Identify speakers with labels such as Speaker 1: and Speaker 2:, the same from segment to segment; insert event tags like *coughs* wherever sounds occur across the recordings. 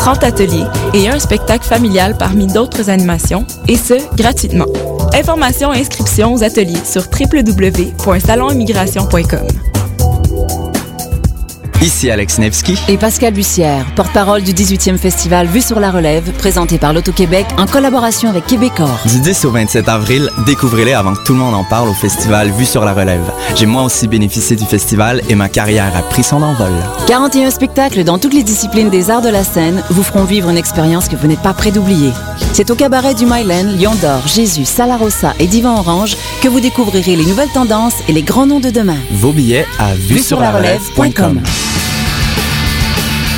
Speaker 1: 30 ateliers et un spectacle familial parmi d'autres animations, et ce, gratuitement. Informations et inscriptions aux ateliers sur www.salonimmigration.com.
Speaker 2: Ici Alex Nevsky
Speaker 3: et Pascal Bussière, porte-parole du 18e festival Vue sur la Relève, présenté par l'Auto-Québec en collaboration avec Québecor.
Speaker 2: Du 10 au 27 avril, découvrez-les avant que tout le monde en parle au festival Vue sur la Relève. J'ai moi aussi bénéficié du festival et ma carrière a pris son envol.
Speaker 3: 41 spectacles dans toutes les disciplines des arts de la scène vous feront vivre une expérience que vous n'êtes pas prêt d'oublier. C'est au cabaret du Myland, Lion d'Or, Jésus, Salarossa et Divan Orange que vous découvrirez les nouvelles tendances et les grands noms de demain.
Speaker 2: Vos billets à vue sur la relève.com.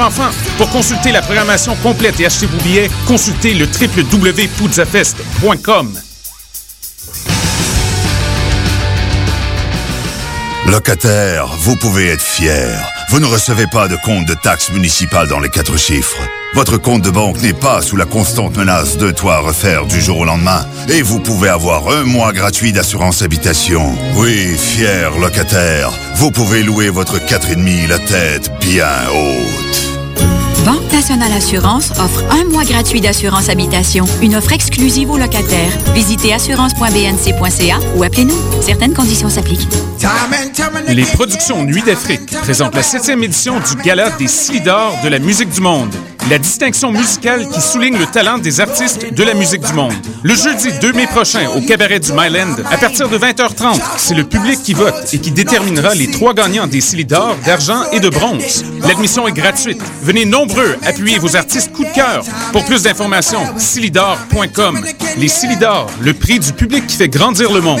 Speaker 4: enfants. Pour consulter la programmation complète et acheter vos billets, consultez le www.poudzafest.com.
Speaker 5: Locataire, vous pouvez être fier. Vous ne recevez pas de compte de taxes municipales dans les quatre chiffres. Votre compte de banque n'est pas sous la constante menace de toit à refaire du jour au lendemain. Et vous pouvez avoir un mois gratuit d'assurance habitation. Oui, fier locataire, vous pouvez louer votre 4,5 la tête bien haute.
Speaker 6: Banque Nationale Assurance offre un mois gratuit d'assurance habitation, une offre exclusive aux locataires. Visitez assurance.bnc.ca ou appelez-nous. Certaines conditions s'appliquent.
Speaker 4: Les productions Nuit d'Afrique présentent la septième édition du Gala des Silidors de la musique du monde. La distinction musicale qui souligne le talent des artistes de la musique du monde. Le jeudi 2 mai prochain au cabaret du Myland, à partir de 20h30, c'est le public qui vote et qui déterminera les trois gagnants des Silidors d'argent et de bronze. L'admission est gratuite. Venez nombreux appuyer vos artistes coup de cœur. Pour plus d'informations, silidor.com. Les Silidors, le prix du public qui fait grandir le monde.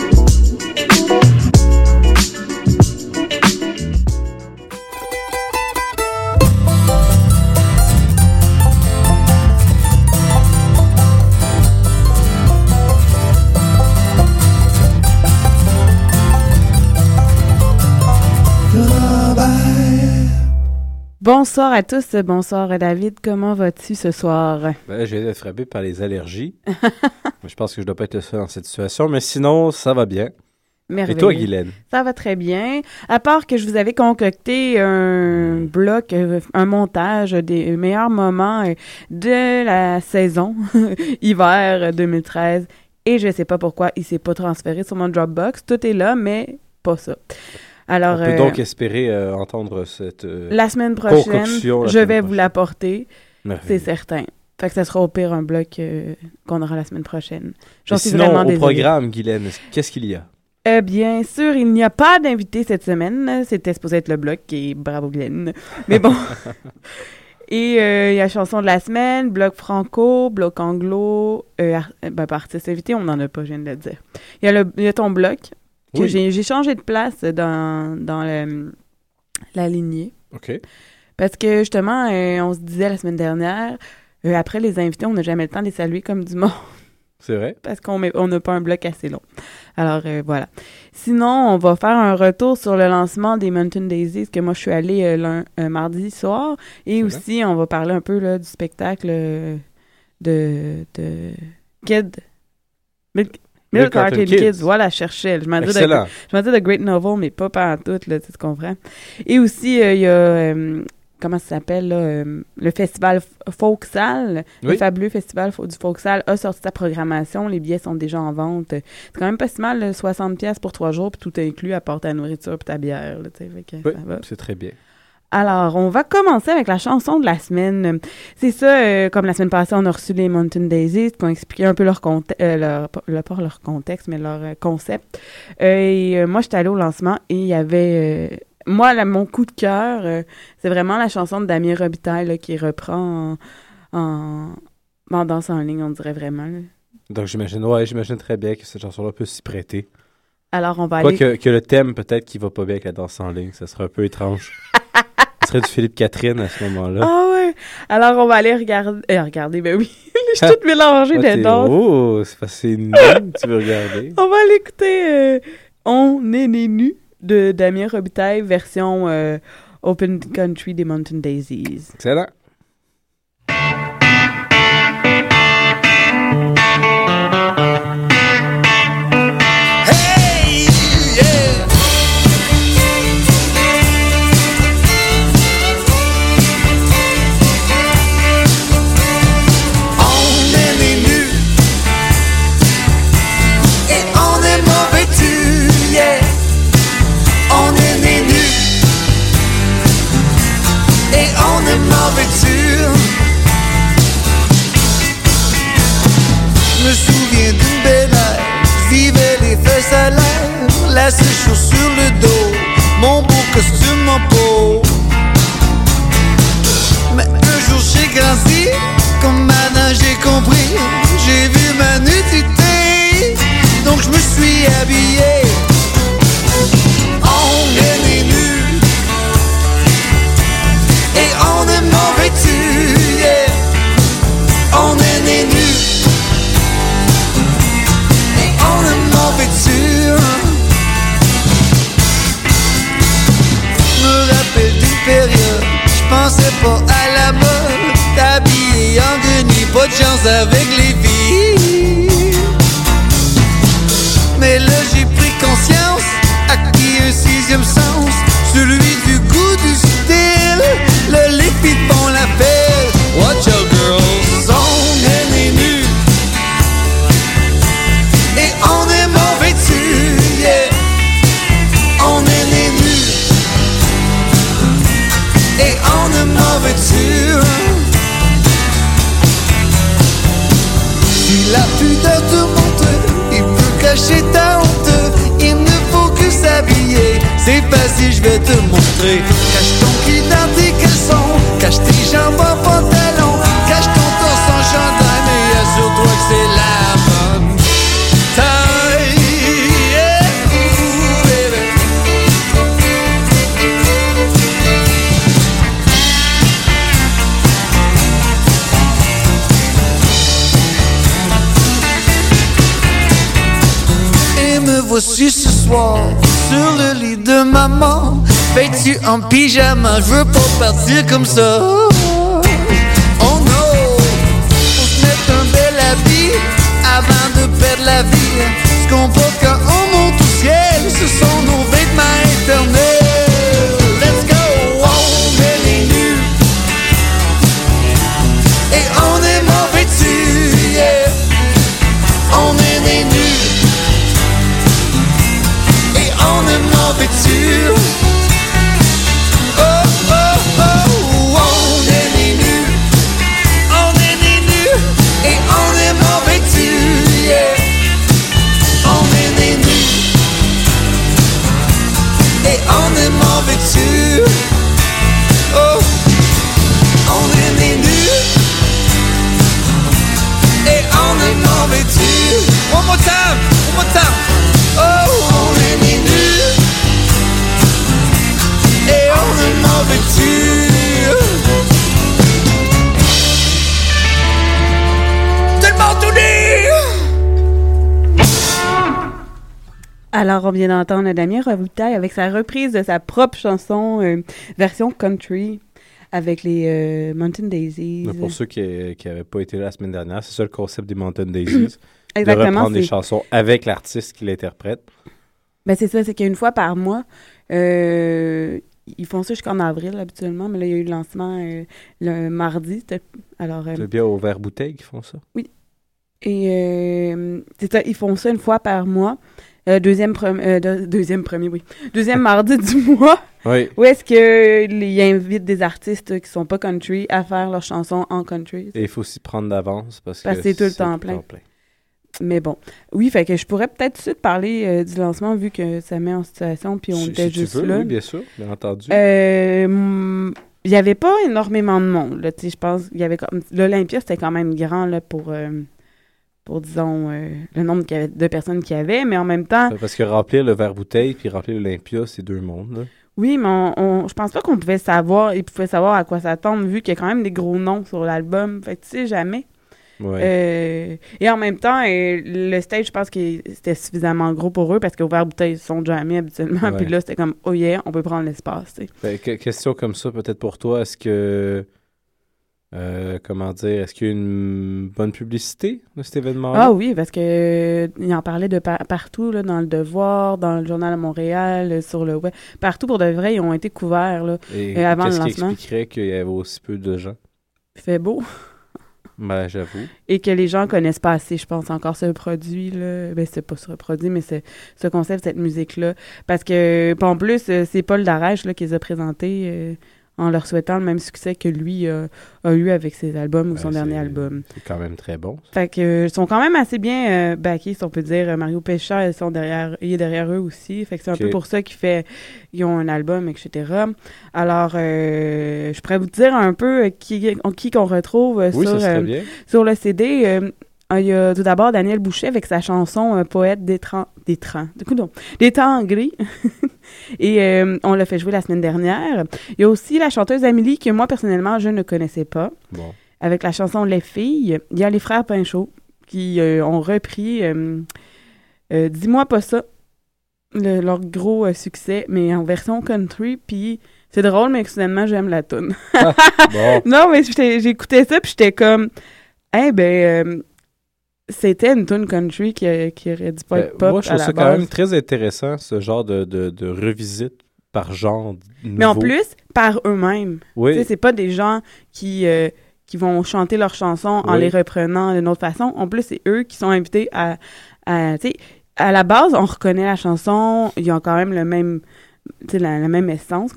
Speaker 7: Bonsoir à tous, bonsoir David, comment vas-tu ce soir?
Speaker 8: Ben, je viens d'être frappé par les allergies. *laughs* je pense que je dois pas être le seul dans cette situation, mais sinon, ça va bien.
Speaker 7: Merveilleux.
Speaker 8: Et toi, Guylaine?
Speaker 7: Ça va très bien. À part que je vous avais concocté un bloc, euh, un montage des meilleurs moments euh, de la saison *laughs* hiver 2013. Et je sais pas pourquoi il s'est pas transféré sur mon Dropbox. Tout est là, mais pas ça. Alors,
Speaker 8: On peut
Speaker 7: euh,
Speaker 8: donc espérer euh, entendre cette euh,
Speaker 7: la semaine prochaine,
Speaker 8: concoction la
Speaker 7: je
Speaker 8: semaine
Speaker 7: vais vous
Speaker 8: prochaine.
Speaker 7: l'apporter. C'est certain. Fait que ça sera au pire un bloc euh, qu'on aura la semaine prochaine. J'en suis
Speaker 8: sinon,
Speaker 7: vraiment
Speaker 8: au
Speaker 7: désolée.
Speaker 8: programme, Guylaine, qu'est-ce qu'il y a?
Speaker 7: Euh, bien sûr, il n'y a pas d'invité cette semaine. C'était supposé être le bloc et bravo Glenn. Mais bon. *laughs* et euh, il y a chanson de la semaine, bloc franco, bloc anglo, euh, euh, ben, artiste invité, on n'en a pas, je viens de le dire. Il y a, le, il y a ton bloc
Speaker 8: Oui.
Speaker 7: j'ai changé de place dans, dans le- la lignée.
Speaker 8: OK.
Speaker 7: Parce que justement, euh, on se disait la semaine dernière, euh, après les invités, on n'a jamais le temps de les saluer comme du *laughs* monde
Speaker 8: C'est vrai?
Speaker 7: parce qu'on on n'a pas un bloc assez long. Alors euh, voilà. Sinon, on va faire un retour sur le lancement des Mountain Daisies, que moi je suis allée euh, lun- euh, mardi soir. Et aussi, on va parler un peu là, du spectacle de, de Kid. Milk, Milk
Speaker 8: Carton Kids.
Speaker 7: Kids. Voilà, je cherchais. Je m'en disais de- Great Novel, mais pas par tout, là, tu comprends. Et aussi, euh, il y a euh, comment ça s'appelle, là, euh, le festival Folksal, le
Speaker 8: Oui.
Speaker 7: fabuleux festival du Folksal a sorti sa programmation. Les billets sont déjà en vente. C'est quand même pas si mal, là, 60$ pièces pour trois jours, puis tout inclus, à part ta nourriture puis ta bière. Là, tu sais, fait que
Speaker 8: Oui,
Speaker 7: ça va.
Speaker 8: c'est très bien.
Speaker 7: Alors, on va commencer avec la chanson de la semaine. C'est ça, euh, comme la semaine passée, on a reçu les Mountain Daisies qui ont expliqué un peu leur contexte, leur, pas- le- pas leur contexte, mais leur euh, concept. Euh, et euh, moi, j'étais allée au lancement et il y avait... euh, moi, là, mon coup de cœur, euh, c'est vraiment la chanson de Damien Robitaille là, qui reprend en, en, en danse en ligne, on dirait vraiment. là.
Speaker 8: Donc, j'imagine, ouais, j'imagine très bien que cette chanson-là peut s'y prêter.
Speaker 7: Alors, on va
Speaker 8: Quoi
Speaker 7: aller...
Speaker 8: que, que le thème, peut-être, qui va pas bien avec la danse en ligne, ça serait un peu étrange. Ce serait du Philippe Catherine à ce moment-là.
Speaker 7: Ah ouais! Alors, on va aller regarder... euh, regarder, ben oui. *laughs* Je suis toute mélangée
Speaker 8: t'es-
Speaker 7: dedans.
Speaker 8: Oh, c'est facile. tu veux regarder. *laughs*
Speaker 7: On va aller écouter euh, On est né nu de Damien Robitaille, version euh, Open Country des Mountain Daisies.
Speaker 8: Excellent.
Speaker 9: On est né nus et on est mauvais tu. On est né nus et on est mauvais sûr. Je me rappelle d'une période, je pensais pas à la mode. T'habillé en guenille, pas de chance avec les acquis un sur le lit de maman. Vêtu en pyjama, je veux pas partir comme ça. Oh non, faut se mettre un bel habit avant de perdre la vie. Ce qu'on porte quand on monte au ciel, ce sont
Speaker 7: Alors, on vient d'entendre Damien Robitaille avec sa reprise de sa propre chanson, euh, version country, avec les euh, Mountain Daisies.
Speaker 8: Mais pour ceux qui n'avaient pas été là la semaine dernière, c'est ça le concept des Mountain Daisies. *clears throat* de
Speaker 7: Exactement.
Speaker 8: reprendre des chansons avec l'artiste qui l'interprète.
Speaker 7: Ben c'est ça, c'est qu'une fois par mois, euh, ils font ça jusqu'en avril habituellement, mais là, il y a eu le lancement euh, le mardi. Alors, euh,
Speaker 8: C'est bien au verre bouteille qui font ça?
Speaker 7: et euh, c'est ça, ils font ça une fois par mois. Euh, deuxième, euh, de- deuxième premier, oui. Deuxième mardi du *laughs* mois.
Speaker 8: Oui.
Speaker 7: Où est-ce qu'ils invitent des artistes qui sont pas country à faire leurs chansons en country?
Speaker 8: Et il faut s'y prendre d'avance parce,
Speaker 7: Parce que c'est tout le temps plein. Mais bon. Oui, fait que je pourrais peut-être tout de suite parler euh, du lancement vu que ça met en situation puis on
Speaker 8: Si-
Speaker 7: était
Speaker 8: si tu
Speaker 7: juste
Speaker 8: veux,
Speaker 7: là.
Speaker 8: Oui, bien sûr, bien entendu.
Speaker 7: Euh, mm, il y avait pas énormément de monde, je pense. Il y avait comme... L'Olympia, c'était quand même grand, là, pour, euh, pour disons, euh, le nombre qu'il y avait- de personnes qu'il y avait, mais en même temps,
Speaker 8: Parce que remplir le verre bouteille puis remplir l'Olympia, c'est deux mondes. là.
Speaker 7: oui, mais on, on- je pense pas qu'on pouvait savoir, ils pouvaient savoir à quoi s'attendre, vu qu'il y a quand même des gros noms sur l'album, fait que tu sais jamais.
Speaker 8: Ouais.
Speaker 7: Euh, et en même temps, euh, le stage, je pense que c'était suffisamment gros pour eux, parce qu'au verre bouteille, ils sont jamais habituellement, puis là, c'était comme, oh yeah, on peut prendre l'espace.
Speaker 8: Ben, que- question comme ça, peut-être pour toi, est-ce que. Euh, comment dire, est-ce qu'il y a une bonne publicité de cet événement-là?
Speaker 7: Ah oui, parce que euh, il en parlait de par- partout, là, dans le Devoir, dans le Journal de Montréal, euh, sur le web. Partout, pour de vrai, ils ont été couverts. Là.
Speaker 8: Et
Speaker 7: euh, avant
Speaker 8: qu'est-ce
Speaker 7: le
Speaker 8: qui
Speaker 7: lancement.
Speaker 8: expliquerait qu'il y avait aussi peu de gens?
Speaker 7: Il fait beau.
Speaker 8: Ben, j'avoue.
Speaker 7: Et que les gens connaissent pas assez, je pense, encore ce produit. là. Ben, c'est pas ce produit, mais c'est ce concept, cette musique-là. Parce que, en plus, c'est Paul Darèche là, qui les a présentés en leur souhaitant le même succès que lui euh, a eu avec ses albums ou son
Speaker 8: Ben,
Speaker 7: dernier
Speaker 8: c'est-
Speaker 7: album.
Speaker 8: C'est quand même très bon. ça.
Speaker 7: Fait que euh, ils sont quand même assez bien euh, backés, si on peut dire. Mario Pécha, ils sont derrière, il est derrière eux aussi. Fait que c'est un peu pour ça qu'ils fait, ils ont un album, etc. Alors, je pourrais vous dire un peu qui, qui qu'on retrouve
Speaker 8: Oui,
Speaker 7: sur,
Speaker 8: ça serait bien.
Speaker 7: sur le CD. Euh, il y a tout d'abord Daniel Boucher avec sa chanson euh, Poète des tran- des non, des temps gris. *laughs* Et euh, on l'a fait jouer la semaine dernière. Il y a aussi la chanteuse Amélie que moi personnellement je ne connaissais pas
Speaker 8: Bon.
Speaker 7: avec la chanson Les filles. Il y a les frères Pinchot qui euh, ont repris Dis-moi pas ça, le- leur gros succès, mais en version country. Puis c'est drôle, mais soudainement j'aime la tune. *laughs*
Speaker 8: Bon. *laughs*
Speaker 7: non, mais j'écoutais ça, puis j'étais comme, eh ben, euh, c'était une tune country qui, qui aurait dû pas
Speaker 8: Ben,
Speaker 7: être pop
Speaker 8: moi, je trouve ça quand même très intéressant, ce genre de, de, de revisite par genre.
Speaker 7: Mais en plus, par eux-mêmes.
Speaker 8: Oui.
Speaker 7: Tu sais, c'est pas des gens qui, euh, qui vont chanter leurs chansons en
Speaker 8: Oui.
Speaker 7: les reprenant d'une autre façon. En plus, c'est eux qui sont invités à, à tu sais, à la base, on reconnaît la chanson, ils ont quand même le même, la, la même essence,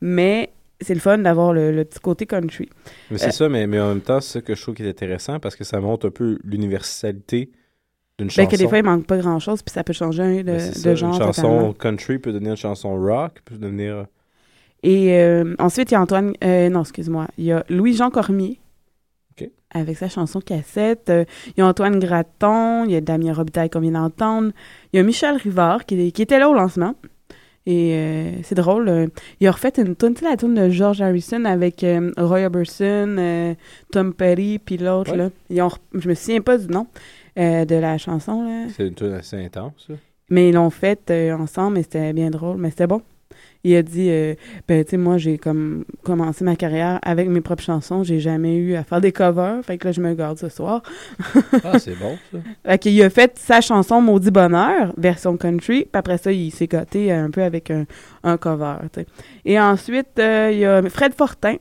Speaker 7: mais c'est le fun d'avoir le, le petit côté country.
Speaker 8: Mais c'est
Speaker 7: Euh,
Speaker 8: ça, mais, mais en même temps, c'est ça que je trouve qui est intéressant parce que ça montre un peu l'universalité d'une
Speaker 7: Ben,
Speaker 8: chanson.
Speaker 7: que des fois, il manque pas grand-chose, puis ça peut changer de,
Speaker 8: Ben,
Speaker 7: de genre
Speaker 8: Une chanson
Speaker 7: totalement.
Speaker 8: country peut devenir une chanson rock, peut devenir.
Speaker 7: Et euh, ensuite, il y a Antoine... euh, non, excuse-moi. Il y a Louis-Jean Cormier. Avec sa chanson Cassette. Euh, il y a Antoine Gratton. Il y a Damien Robitaille qu'on vient d'entendre. Il y a Michel Rivard qui, qui était là au lancement. Et euh, c'est drôle. euh, il a refait une tune, tu sais, la tune de George Harrison avec euh, Roy Orbison, euh, Tom Petty, puis l'autre,
Speaker 8: Ouais.
Speaker 7: là. Ils ont, je me souviens pas du nom euh, de la chanson, là.
Speaker 8: C'est une tune assez intense. ça.
Speaker 7: Mais ils l'ont fait euh, ensemble et c'était bien drôle, mais c'était bon. Il a dit, euh, ben, tu sais, moi, j'ai comme commencé ma carrière avec mes propres chansons. J'ai jamais eu à faire des covers. Fait que là, je me garde ce soir. *laughs*
Speaker 8: Ah, c'est bon, ça.
Speaker 7: Fait qu'il a fait sa chanson Maudit Bonheur, version country. Puis après ça, il s'est gâté un peu avec un, un cover, tu sais. Et ensuite, euh, il y a Fred Fortin,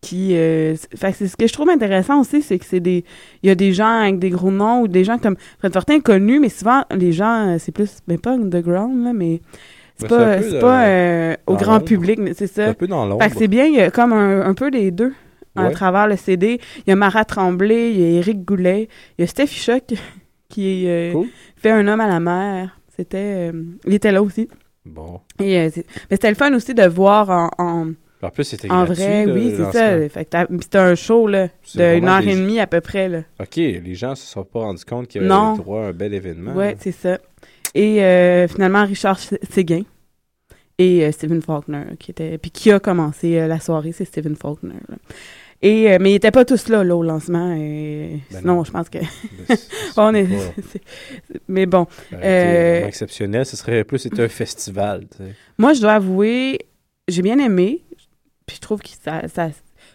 Speaker 7: qui... euh, fait c'est ce que je trouve intéressant aussi, c'est que c'est des... Il y a des gens avec des gros noms ou des gens comme... Fred Fortin est connu, mais souvent, les gens, euh, c'est plus... Ben, pas underground, là, mais... C'est
Speaker 8: Ben, c'est
Speaker 7: pas,
Speaker 8: peu
Speaker 7: c'est pas euh, au grand public, mais c'est
Speaker 8: C'est
Speaker 7: ça.
Speaker 8: un peu dans l'ombre.
Speaker 7: Fait que c'est bien, il y a comme un, un peu des deux à
Speaker 8: Ouais.
Speaker 7: travers le CD. Il y a Marat Tremblay, il y a Éric Goulet, il y a Steph Choc *laughs* qui euh,
Speaker 8: Cool.
Speaker 7: fait un homme à la mer. C'était, euh, il était là aussi.
Speaker 8: Bon.
Speaker 7: Et, c'est- mais c'était le fun aussi de voir en, en,
Speaker 8: En plus, c'était
Speaker 7: en
Speaker 8: gratuit.
Speaker 7: vrai, oui, c'est ça. c'était un show là,
Speaker 8: C'est
Speaker 7: de une heure
Speaker 8: des-
Speaker 7: et demie à peu près. Là.
Speaker 8: OK, les gens se sont pas rendus compte qu'il y avait droit à un bel événement. Là.
Speaker 7: c'est ça. Et euh, finalement, Richard Sé- Séguin et euh, Stephen Faulkner, qui était, puis qui a commencé euh, la soirée, c'est Stephen Faulkner. là. Et, euh, mais ils n'étaient pas tous là, là, au lancement. Et
Speaker 8: Ben
Speaker 7: sinon,
Speaker 8: non.
Speaker 7: je pense que...
Speaker 8: Ben, *laughs* *laughs*
Speaker 7: on est... *laughs* mais bon,
Speaker 8: Ben, exceptionnel. Ce serait plus c'était un festival.
Speaker 7: moi, je dois avouer, j'ai bien aimé. Puis je trouve que ça, ça...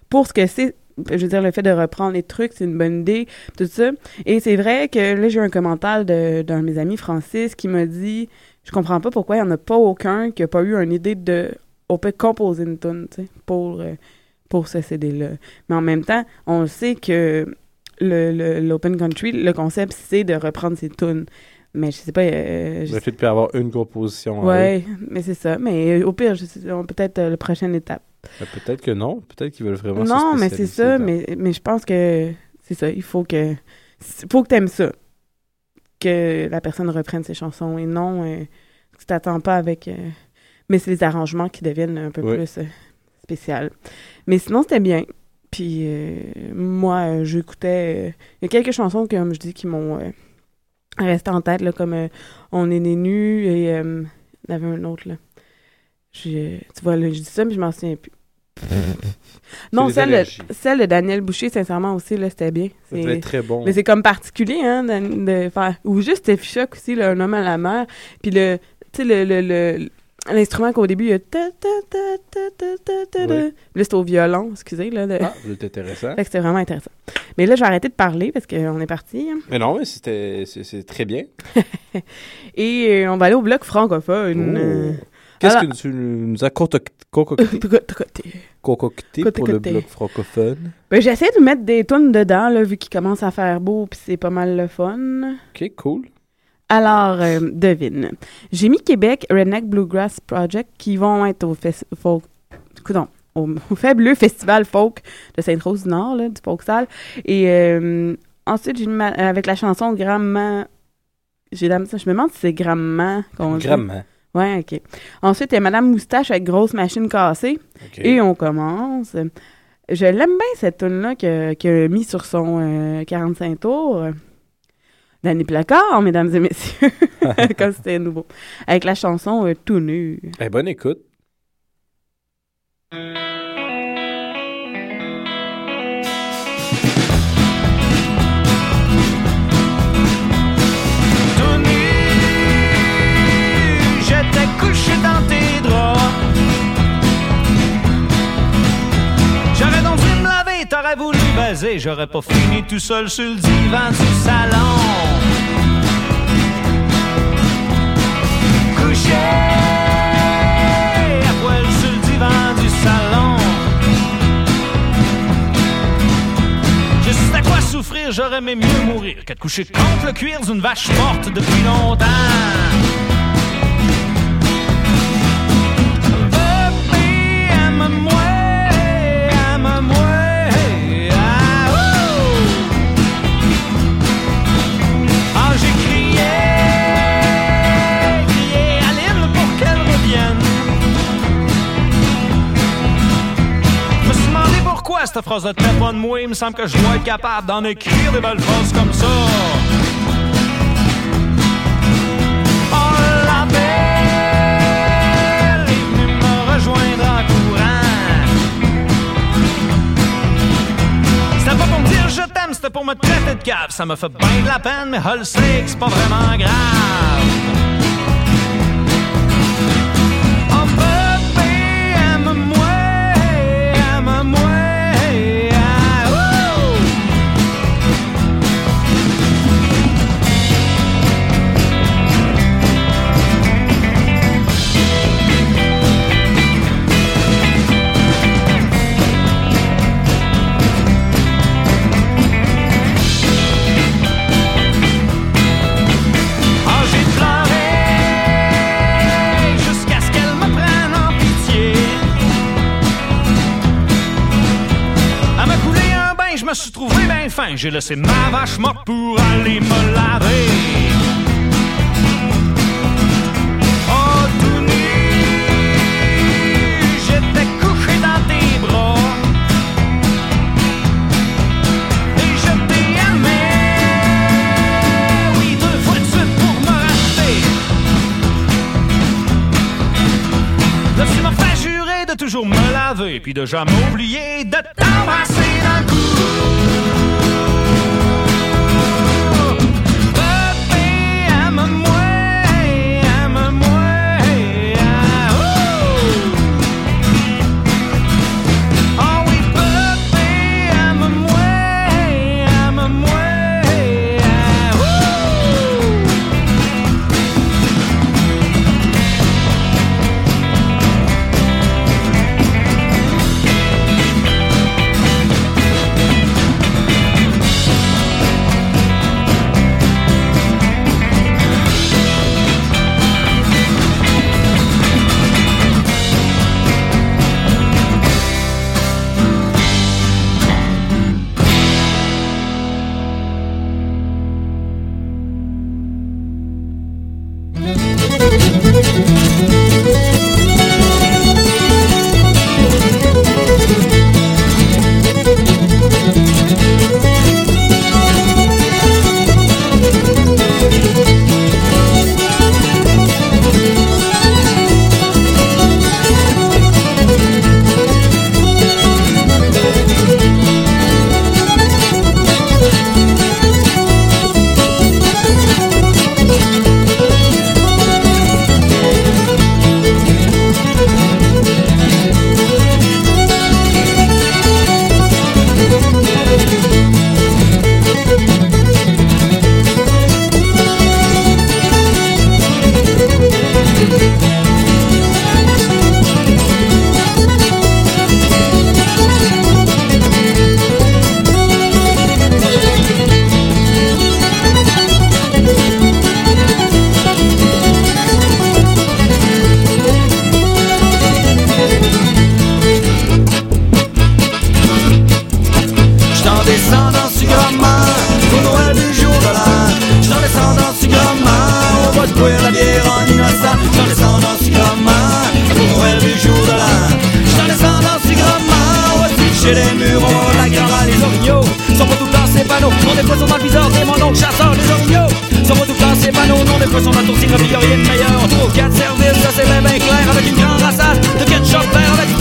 Speaker 7: Pour ce que c'est, je veux dire, le fait de reprendre les trucs, c'est une bonne idée, tout ça. Et c'est vrai que là, j'ai eu un commentaire d'un de mes amis, Francis, qui m'a dit... Je comprends pas pourquoi il n'y en a pas aucun qui n'a pas eu une idée de on peut composer une tune, tu sais, pour, euh, pour ce CD-là. Mais en même temps, on sait que le, le- l'open country, le concept, c'est de reprendre ses tunes. Mais je sais pas. euh, je
Speaker 8: Le fait de plus avoir une composition.
Speaker 7: Ouais, mais c'est ça. Mais au pire, peut-être euh, la prochaine étape.
Speaker 8: Ben, peut-être que non. Peut-être qu'ils veulent vraiment se
Speaker 7: Non, mais c'est ça.
Speaker 8: dans-
Speaker 7: Mais, mais je pense que c'est ça. Il faut que. faut que t'aimes ça. Que la personne reprenne ses chansons et non euh, tu t'attends pas avec. euh, mais c'est les arrangements qui deviennent un peu
Speaker 8: Ouais.
Speaker 7: plus euh, spécial. Mais sinon, c'était bien. Puis euh, moi, euh, j'écoutais. euh, Il y a quelques chansons, comme je dis, qui m'ont euh, resté en tête, là, comme euh, On est né nus et euh, il y en avait un autre, là. Tu vois, là, je dis ça, mais je m'en souviens plus. *laughs* non, celle de, celle de Daniel Boucher, sincèrement, aussi, là, c'était bien. C'est-
Speaker 8: être très bon.
Speaker 7: mais c'est comme particulier, hein, de, de faire... Ou juste Steffi Choc aussi, là, un homme à la mer. Puis le... Tu sais, le... le, le- L'instrument qu'au début, il y a... ta, ta, ta. Là, c'est au violon, excusez. Là, de-
Speaker 8: Ah, c'est intéressant.
Speaker 7: Fait que c'était vraiment intéressant. Mais là, je vais arrêter de parler parce qu'on est parti. hein.
Speaker 8: Mais non, mais c'était c'est c'est très bien. *laughs*
Speaker 7: Et euh, on va aller au bloc francophone. euh,
Speaker 8: Oh. Qu'est-ce que tu nous as concocté, pour le bloc francophone?
Speaker 7: Ben, j'essaie de mettre des tunes dedans, là, vu qu'il commence à faire beau, puis c'est pas mal le fun.
Speaker 8: Ok, cool.
Speaker 7: Alors, euh, devine. J'ai mis Québec Redneck Bluegrass Project qui vont être au, folk- coudonc, au, *laughs* au fabuleux festival folk de Sainte-Rose-du-Nord, là, du Folksal. Et euh, ensuite, j'ai mis ma- avec la chanson Gramma. J'ai je me demande si c'est Gramma qu'on dit. Ouais, OK. Ensuite, il y a Madame Moustache avec grosse machine cassée. Et on commence. Je l'aime bien, cette tune-là que- qu'il a mis sur son euh, 45 tours. Danny Placard, mesdames et messieurs. *laughs* *laughs* Comme c'était nouveau. Avec la chanson euh, Tout nu.
Speaker 8: Eh, bonne écoute.
Speaker 10: Couché dans tes draps. J'aurais donc dû me laver, t'aurais voulu baiser, j'aurais pas fini tout seul sur le divan du salon. Couché à poil sur le divan du salon. Sais à quoi souffrir, j'aurais aimé mieux mourir que de coucher contre le cuir d'une vache morte depuis longtemps. Cette phrase traite pas de moi. Il me semble que je dois être capable d'en écrire des belles phrases comme ça. Oh, la belle est venue me rejoindre en courant. C'était pas pour me dire je t'aime, c'était pour me traiter de cave. Ça m'a fait bien de la peine, mais Hull c'est pas vraiment grave. Me suis trouvé bien fin. J'ai laissé ma vache morte pour aller me laver. Oh, tout nu, j'étais couché dans tes bras. Et je t'ai aimé. Oui, deux fois de suite pour me racheter. Là, tu m'as fait jurer de toujours me laver, puis de jamais oublier de t'embrasser mon oncle chasseur, les orignaux. Tout le temps, c'est panneaux, non des dans le tourtière, puis y'a rien de meilleur? Trois, quatre services, ça c'est bien, bien clair, avec une grande rassade de ketchup vert, avec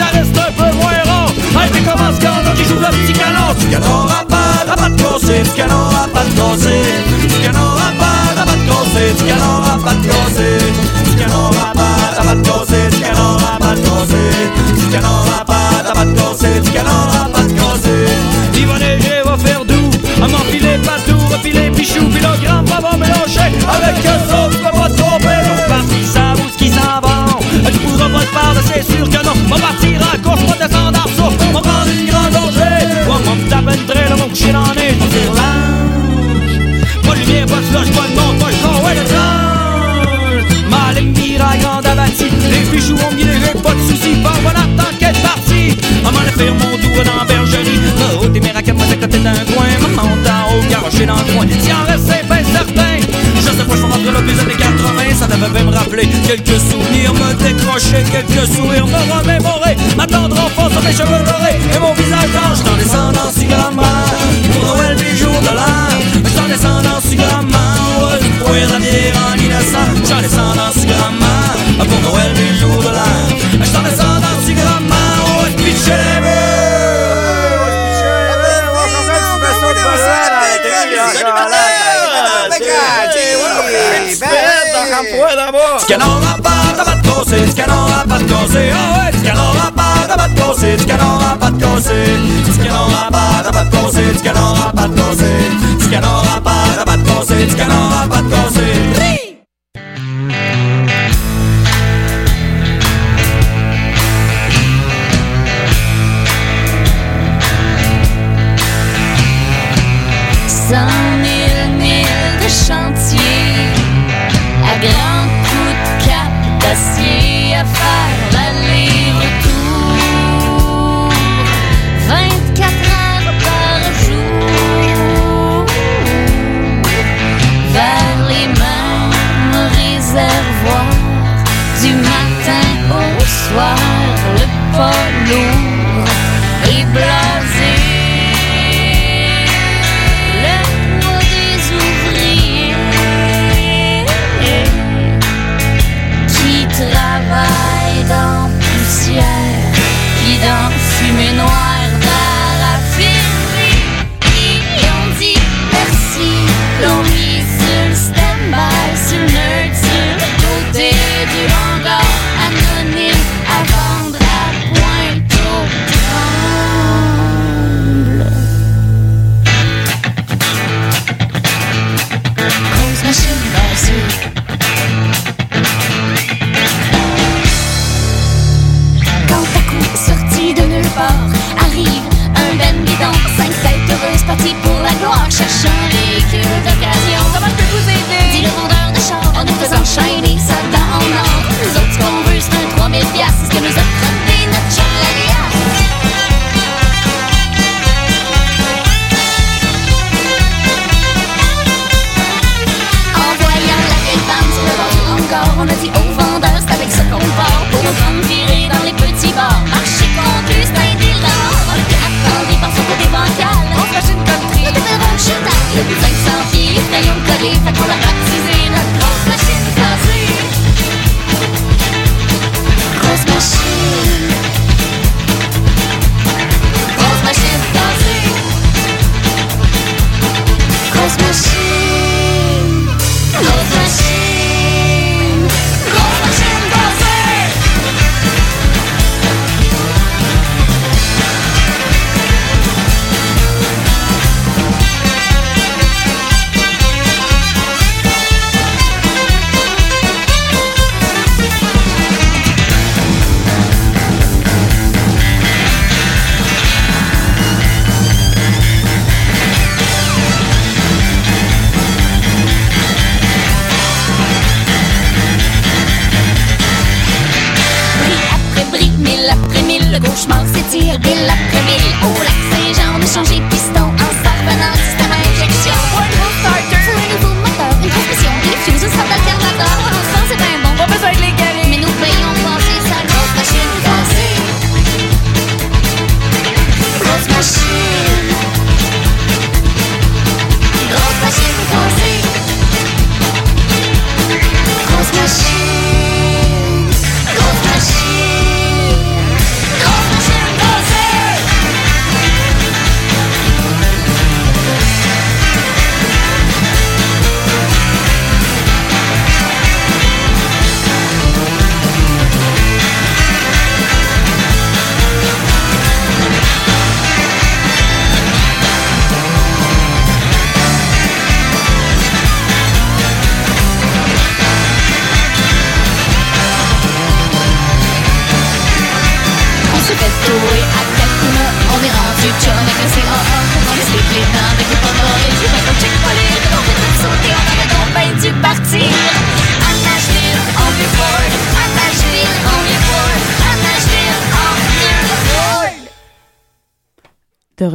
Speaker 10: guitaristes un peu moins rares. Hey, mais comment ce canon qui joue le petit canon? Du canon à pas de casser, du canon pas de casser. Du canon à pas de casser, du canon pas de casser. Du canon à pas de casser, du canon pas de casser. Du canon à pas de casser, du canon pas de casser. Il va neiger, va faire doux, à m'enfiler partout, refiler pichou, puis le grand va va mélanger avec c'est sûr que non. On partir à gauche, pas descendre en dessous. On va prendre une grande gorgée. Moi, on me tape une traîne, coucher dans le nez, je vais dire l'ange. Pas lumière, pas de flash, pas de montre, pas de son, ouais, le tranche. Ma ligne vire à grande abattue. Les bijoux ont mis les pas de soucis. Bon, voilà, est partie. Maman, le faire mon tour dans la bergerie. T'es mes raquettes, moi, à côté d'un coin. Maman, en haut, garoché dans le coin. Si en reste, 80. Ça devait bien me rappeler quelques souvenirs, me décrocher quelques sourires, me remémorer. Ma tendre enfance mes cheveux dorés et mon visage d'ange. Dans descendant si grand-mère. Pour Noël, du jour de l'an. J'en descendant si grand-mère. Pour la bière en innocent. J'en descendant si grand-mère. Pour Noël, du jour de l'an. J'en descendant À pas, t'as pas de casser, scanner à pas de casser, ah ouais, scanner à pas, t'as pas de casser, scanner à pas de casser, scanner à pas, t'as pas de casser, scanner à pas de casser, scanner à pas, t'as pas de casser, scanner à pas de.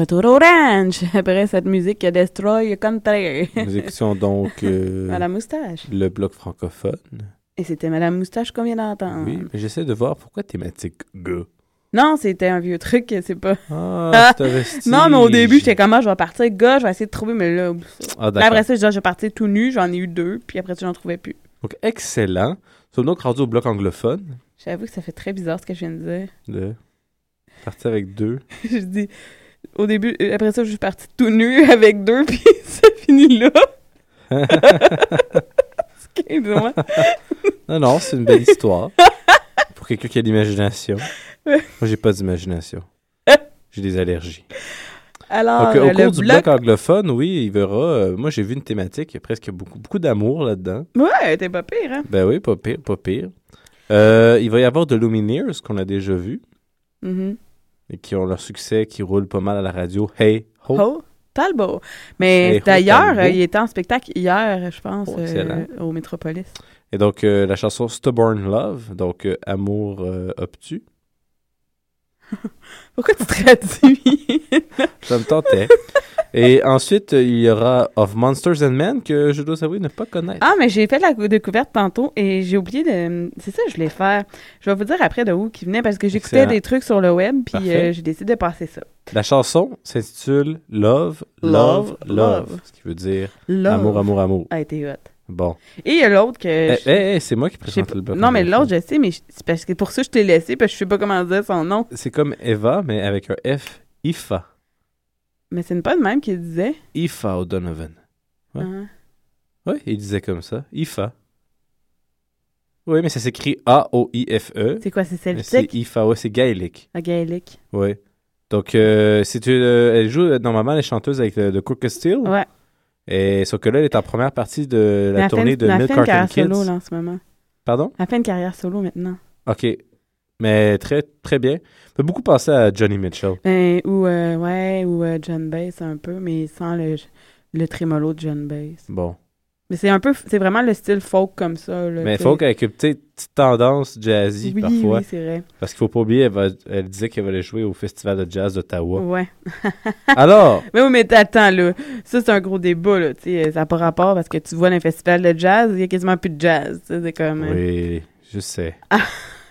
Speaker 7: Retour ranch, *laughs* après cette musique qui Destroy Country.
Speaker 8: Nous écoutions donc euh, *laughs*
Speaker 7: Madame Moustache.
Speaker 8: le bloc francophone.
Speaker 7: Et c'était Madame Moustache qu'on vient d'entendre.
Speaker 8: Oui, mais j'essaie de voir pourquoi thématique gars.
Speaker 7: Non, c'était un vieux truc, *laughs* c'est pas.
Speaker 8: Ah, c'est un vestige.
Speaker 7: non, mais au début, j'étais comme, ah, je vais partir gars, je vais essayer de trouver, mais là.
Speaker 8: Ah,
Speaker 7: Puis après
Speaker 8: d'accord.
Speaker 7: ça, je ah, je vais partir tout nu, j'en ai eu deux, puis après ça, j'en trouvais plus.
Speaker 8: Donc, excellent. Nous sommes donc rendus au bloc anglophone.
Speaker 7: J'avoue que ça fait très bizarre ce que je viens de dire.
Speaker 8: De partir avec deux.
Speaker 7: je dis, au début, euh, après ça, je suis partie tout nu *laughs* avec deux, puis *laughs* ça finit là. *laughs* Excuse-moi.
Speaker 8: non, non, c'est une belle histoire. Pour quelqu'un qui a de l'imagination. Moi, j'ai pas d'imagination. J'ai des allergies.
Speaker 7: Alors,
Speaker 8: Donc, euh,
Speaker 7: euh,
Speaker 8: au
Speaker 7: le
Speaker 8: cours du
Speaker 7: bloc-
Speaker 8: bloc anglophone, oui, il verra. euh, moi, j'ai vu une thématique. Il y a presque beaucoup, beaucoup d'amour là-dedans.
Speaker 7: Ouais, t'es pas pire, hein?
Speaker 8: Ben oui, pas pire, pas pire. Euh, il va y avoir de Lumineers qu'on a déjà vu
Speaker 7: Mhm.
Speaker 8: Et qui ont leur succès, qui roulent pas mal à la radio. Hey ho.
Speaker 7: Oh, Talbot. Mais
Speaker 8: Hey, ho,
Speaker 7: d'ailleurs, il était en spectacle hier, je pense,
Speaker 8: Oh,
Speaker 7: euh, au Métropolis.
Speaker 8: Et donc, euh, la chanson Stubborn Love, donc euh, Amour euh, obtus. *laughs*
Speaker 7: Pourquoi tu traduis? *laughs*
Speaker 8: Ça me tentait. *laughs* Et ensuite, il y aura Of Monsters and Men, que je dois avouer ne pas connaître.
Speaker 7: Ah, mais j'ai fait la cou- découverte tantôt et j'ai oublié de. C'est ça, je voulais faire. Je vais vous dire après de où qui venait parce que j'écoutais des trucs sur le web puis euh, j'ai décidé de passer ça.
Speaker 8: La chanson s'intitule Love,
Speaker 7: Love,
Speaker 8: Love. Ce qui veut dire
Speaker 7: Love.
Speaker 8: amour, amour, amour.
Speaker 7: A été hot.
Speaker 8: Bon.
Speaker 7: Et il y a l'autre que.
Speaker 8: Eh,
Speaker 7: je-
Speaker 8: eh, eh, c'est moi qui présente
Speaker 7: pas-
Speaker 8: le bloc.
Speaker 7: Non, mais l'autre, je sais, mais je- c'est parce que pour ça, je t'ai laissé parce que je sais pas comment dire son nom.
Speaker 8: C'est comme Eva, mais avec un F. Ifa.
Speaker 7: Mais c'est pas le même qui disait.
Speaker 8: Ifa O'Donovan. Ouais.
Speaker 7: Ah.
Speaker 8: Oui, il disait comme ça. Ifa. Oui, mais ça s'écrit A-O-I-F-E.
Speaker 7: C'est quoi, c'est
Speaker 8: E. Mais C'est
Speaker 7: celtique?
Speaker 8: Ifa, ouais, c'est gaélique.
Speaker 7: La gaélique.
Speaker 8: Oui. Donc, euh, c'est une, euh, elle joue euh, normalement les chanteuses avec le, de Crooked Steel.
Speaker 7: Ouais.
Speaker 8: Et sauf que là, elle est en première partie de la tournée
Speaker 7: une-
Speaker 8: de Milk
Speaker 7: fait une
Speaker 8: Carton
Speaker 7: carrière
Speaker 8: Kids.
Speaker 7: solo, là, en ce moment.
Speaker 8: Pardon?
Speaker 7: Elle fait une carrière solo maintenant.
Speaker 8: OK. Mais très, très bien. Ça fait beaucoup penser à Johnny Mitchell.
Speaker 7: Ben, ou, euh, ouais, ou euh, John Bass un peu, mais sans le, le trémolo de John Bass.
Speaker 8: Bon.
Speaker 7: Mais c'est un peu, c'est vraiment le style folk comme ça. Là,
Speaker 8: Mais
Speaker 7: t'sais.
Speaker 8: faut qu'avec une petite, petite tendance jazzy
Speaker 7: Oui,
Speaker 8: parfois.
Speaker 7: oui, c'est vrai.
Speaker 8: Parce qu'il faut pas oublier, elle, va- elle disait qu'elle allait jouer au Festival de jazz d'Ottawa.
Speaker 7: Ouais. *laughs*
Speaker 8: Alors?
Speaker 7: Mais oui, mais attends, là. Ça, c'est un gros débat, là. Tu sais, ça n'a pas rapport parce que tu vois dans un festival de jazz, il y a quasiment plus de jazz. C'est comme. euh,
Speaker 8: Oui, je sais. *laughs*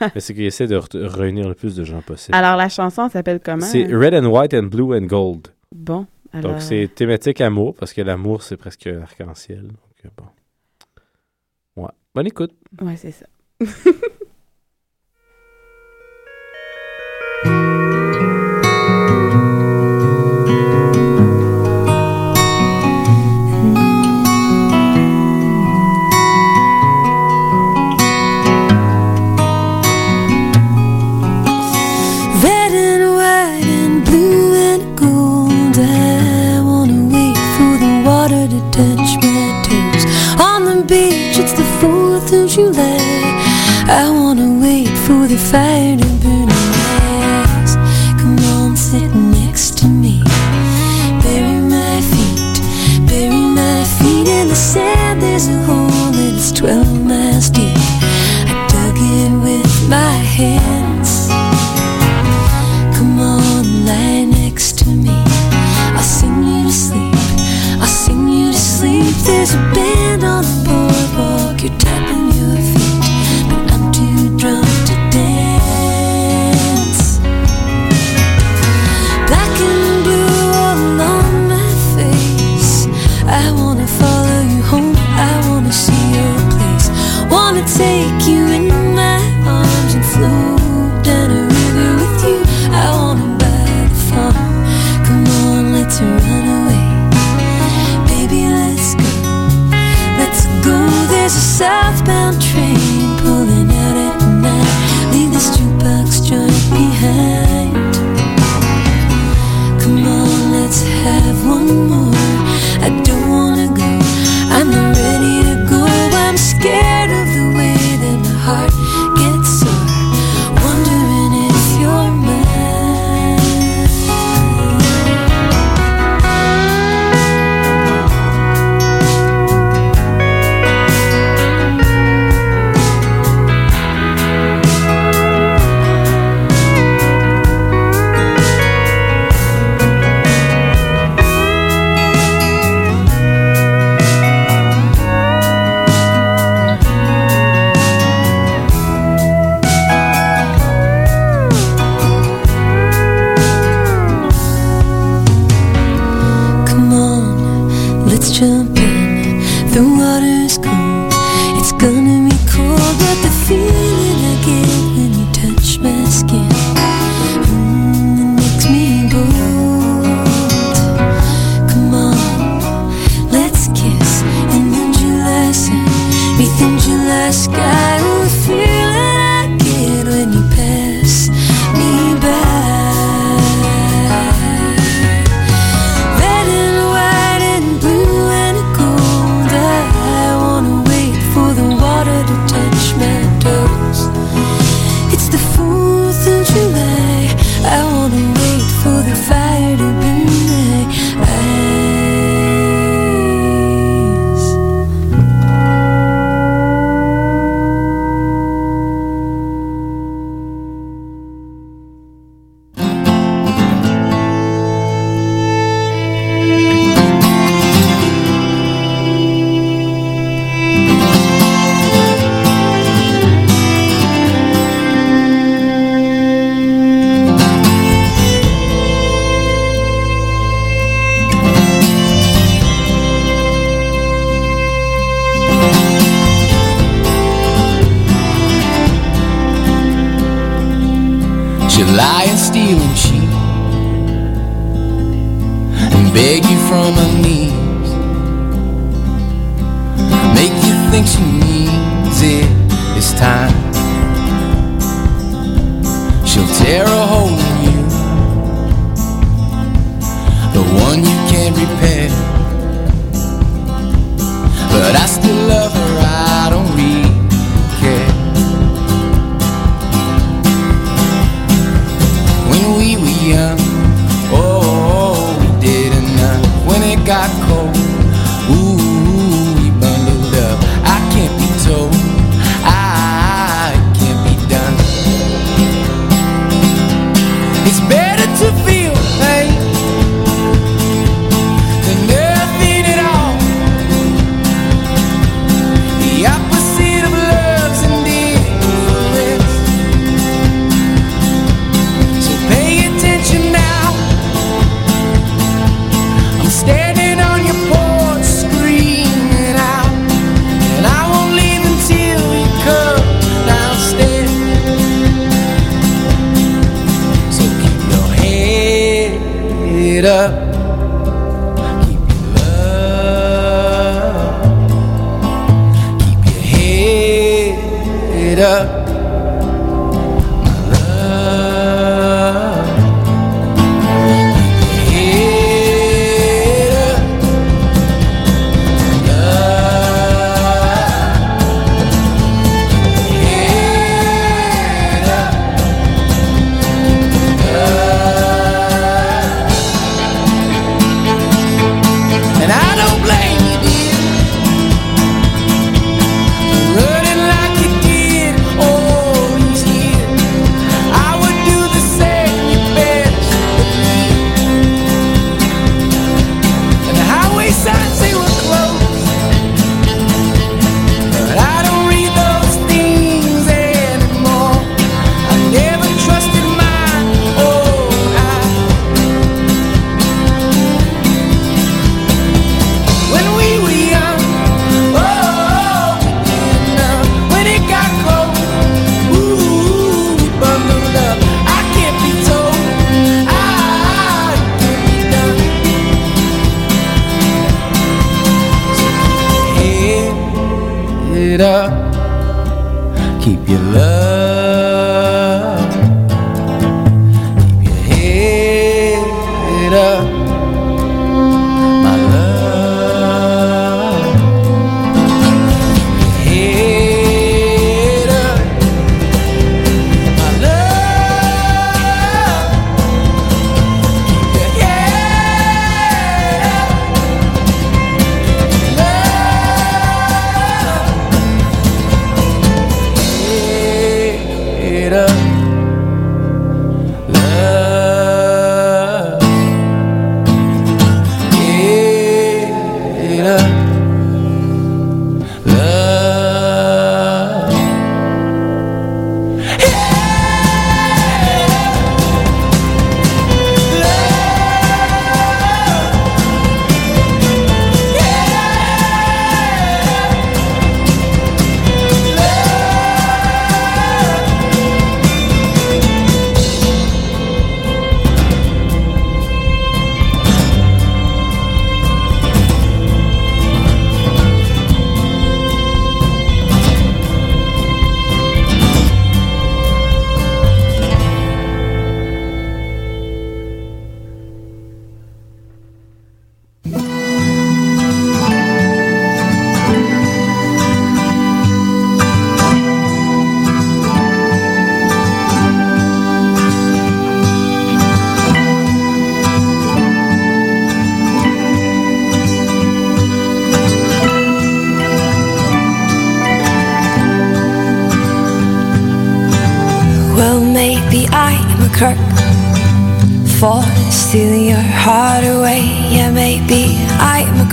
Speaker 8: Mais c'est qu'il essaie de réunir le plus de gens possible.
Speaker 7: Alors, la chanson s'appelle comment?
Speaker 8: C'est Red and White and Blue and Gold.
Speaker 7: Bon. Alors...
Speaker 8: Donc, c'est thématique amour, parce que l'amour, c'est presque un arc-en-ciel. Donc, euh, bon. Ouais. Bonne écoute.
Speaker 7: Ouais, c'est ça. *laughs*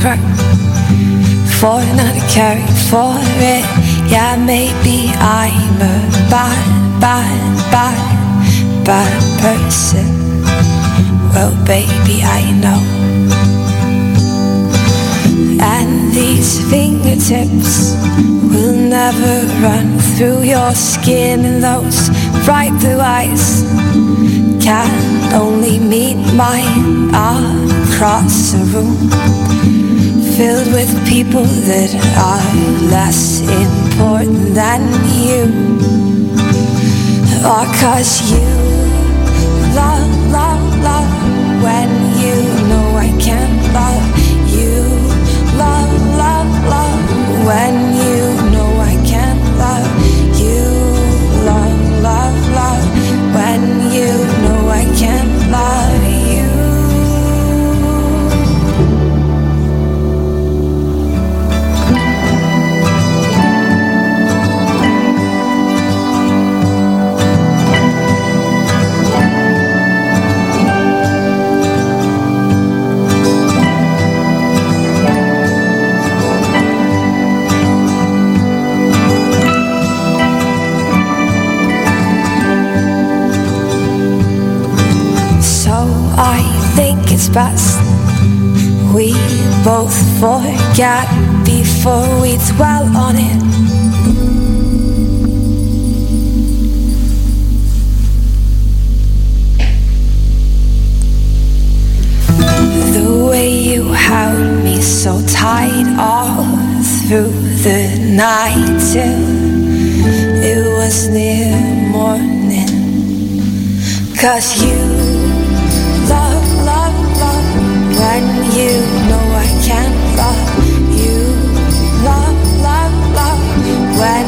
Speaker 11: Crook for not caring for it. Yeah, maybe I'm a bad, bad, bad, bad person. Well, baby, I know. And these fingertips will never run through your skin, and those bright blue eyes can only meet mine across a room filled with people that are less important than you. Or cause you love, love, love when you know I can't love you. Love, love, love when you know I can't love you. Love, love, love when you know I can't it's best we both forget before we dwell on it. The way you held me so tight all through the night till it was near morning. Cause you when you know I can't love you. Love, love, love when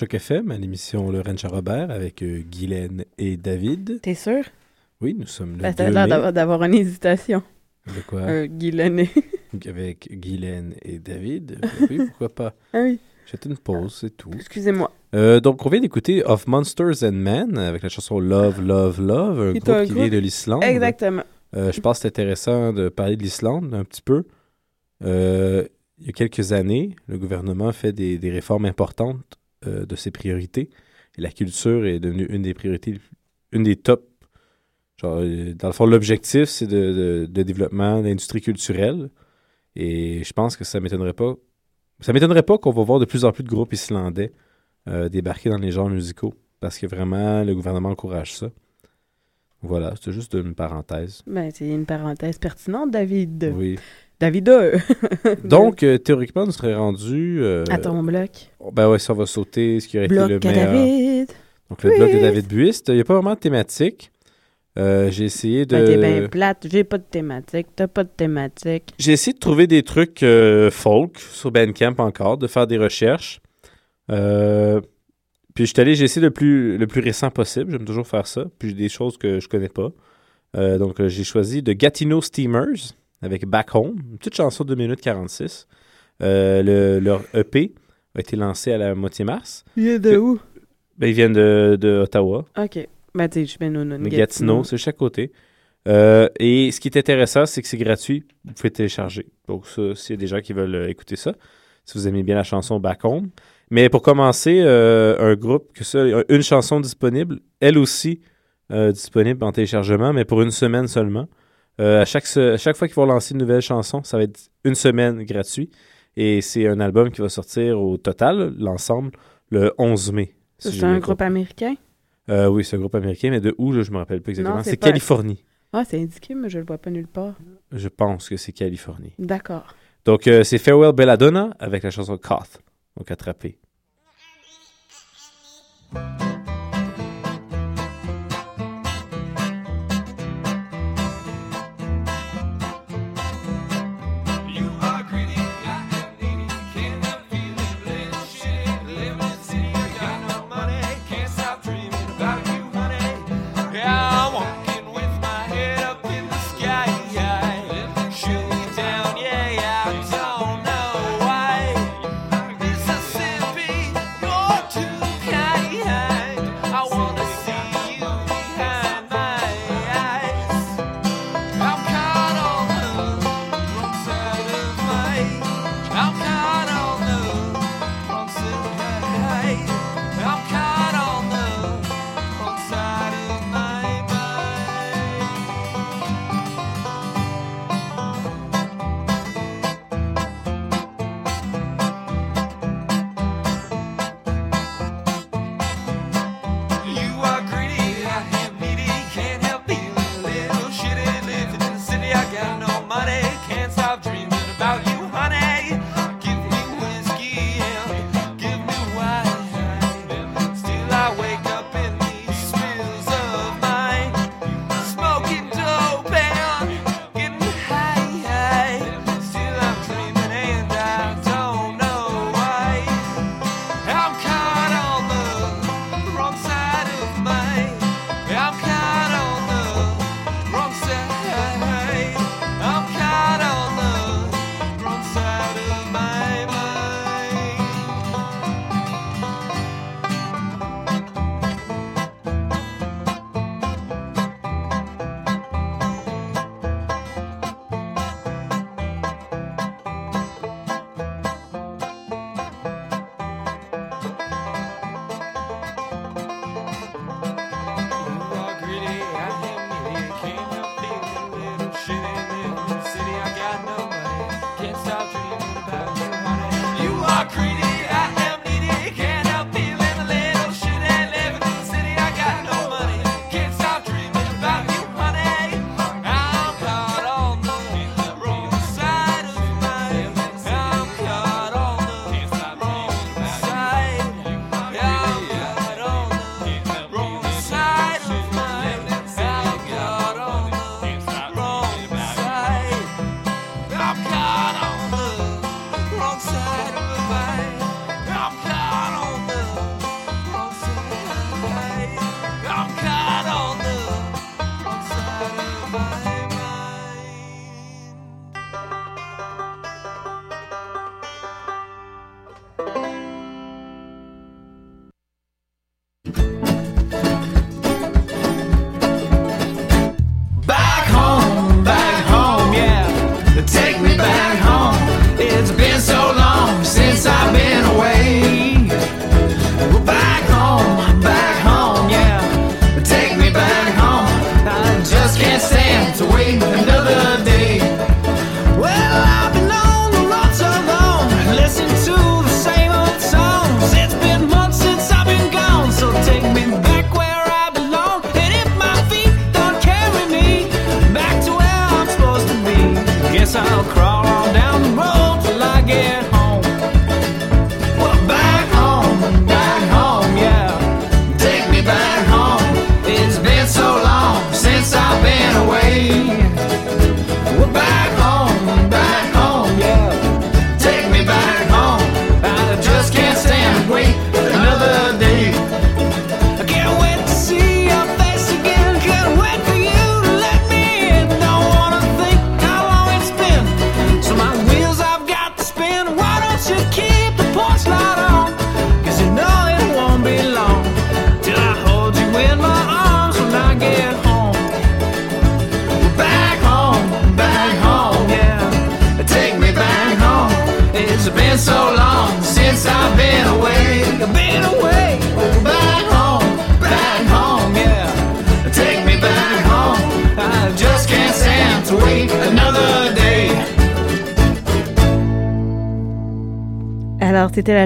Speaker 8: Choc FM, à l'émission Le Ranch à Robert avec euh, Guylaine et David.
Speaker 7: T'es sûr?
Speaker 8: Oui, nous sommes le
Speaker 7: Ben,
Speaker 8: 2
Speaker 7: T'as l'air d'avoir- une hésitation.
Speaker 8: De quoi?
Speaker 7: Un Guylaine. *laughs*
Speaker 8: Avec Guylaine et David. *laughs* Ben oui, pourquoi pas?
Speaker 7: Ah oui.
Speaker 8: J'ai une pause, c'est tout.
Speaker 7: Excusez-moi.
Speaker 8: Euh, donc, on vient d'écouter Of Monsters and Men avec la chanson Love, Love, Love, un groupe
Speaker 7: un
Speaker 8: qui
Speaker 7: groupe-
Speaker 8: vient de l'Islande.
Speaker 7: Exactement.
Speaker 8: Euh, je pense que c'est intéressant de parler de l'Islande un petit peu. Euh, il y a quelques années, le gouvernement fait des, des réformes importantes euh, de ses priorités. Et la culture est devenue une des priorités, une des top. Genre, euh, dans le fond, l'objectif, c'est de, de- de développement d'industrie culturelle. Et je pense que ça m'étonnerait pas. Ça m'étonnerait pas qu'on va voir de plus en plus de groupes islandais euh, débarquer dans les genres musicaux. Parce que vraiment, le gouvernement encourage ça. Voilà, c'est juste une parenthèse.
Speaker 7: Ben, c'est une parenthèse pertinente, David.
Speaker 8: Oui.
Speaker 7: David euh, *laughs*
Speaker 8: Donc, euh, théoriquement, nous serait rendu. euh,
Speaker 7: À ton bloc.
Speaker 8: Ben ouais, ça va sauter ce qui aurait
Speaker 7: Bloc
Speaker 8: été le meilleur.
Speaker 7: David.
Speaker 8: Donc, le bloc de. David Buist. Il n'y a pas vraiment de thématique. Euh, j'ai essayé de.
Speaker 7: Ben, t'es bien plate. J'ai pas de thématique. T'as pas de thématique.
Speaker 8: J'ai essayé de trouver des trucs euh, folk sur Bandcamp encore, de faire des recherches. Puis je suis allé, j'ai essayé le plus, le plus récent possible. J'aime toujours faire ça. Puis j'ai des choses que je connais pas. Donc j'ai choisi de Gatineau Steamers avec Back Home, une petite chanson de 2 minutes 46. Euh, le- leur EP,
Speaker 10: a été lancé à la moitié mars.
Speaker 7: Il vient de où?
Speaker 10: Ben, ils viennent de, de Ottawa.
Speaker 7: OK. Ben, tu sais.
Speaker 10: Mais Gatineau, c'est de chaque côté. Euh, et ce qui est intéressant, c'est que c'est gratuit. Vous pouvez télécharger. Donc, ça, s'il y a des gens qui veulent euh, écouter ça, si vous aimez bien la chanson Back Home. Mais pour commencer, euh, un groupe, que ça, une chanson disponible, elle aussi disponible en téléchargement, mais pour une semaine seulement. Euh, à, chaque, se- à chaque fois qu'ils vont lancer une nouvelle chanson, ça va être une semaine gratuit. Et c'est un album qui va sortir au total, l'ensemble, le 11 mai. Si
Speaker 7: C'est un groupe
Speaker 10: compris.
Speaker 7: américain?
Speaker 10: Euh, oui, c'est un groupe américain, mais de où, là, je me rappelle pas exactement. C'est
Speaker 7: pas-
Speaker 10: Californie.
Speaker 7: Ah, c'est indiqué, mais je le vois pas nulle part.
Speaker 10: Je pense que c'est Californie.
Speaker 7: D'accord.
Speaker 10: Donc, euh, c'est Farewell Belladonna avec la chanson Coth. Donc, attrapé.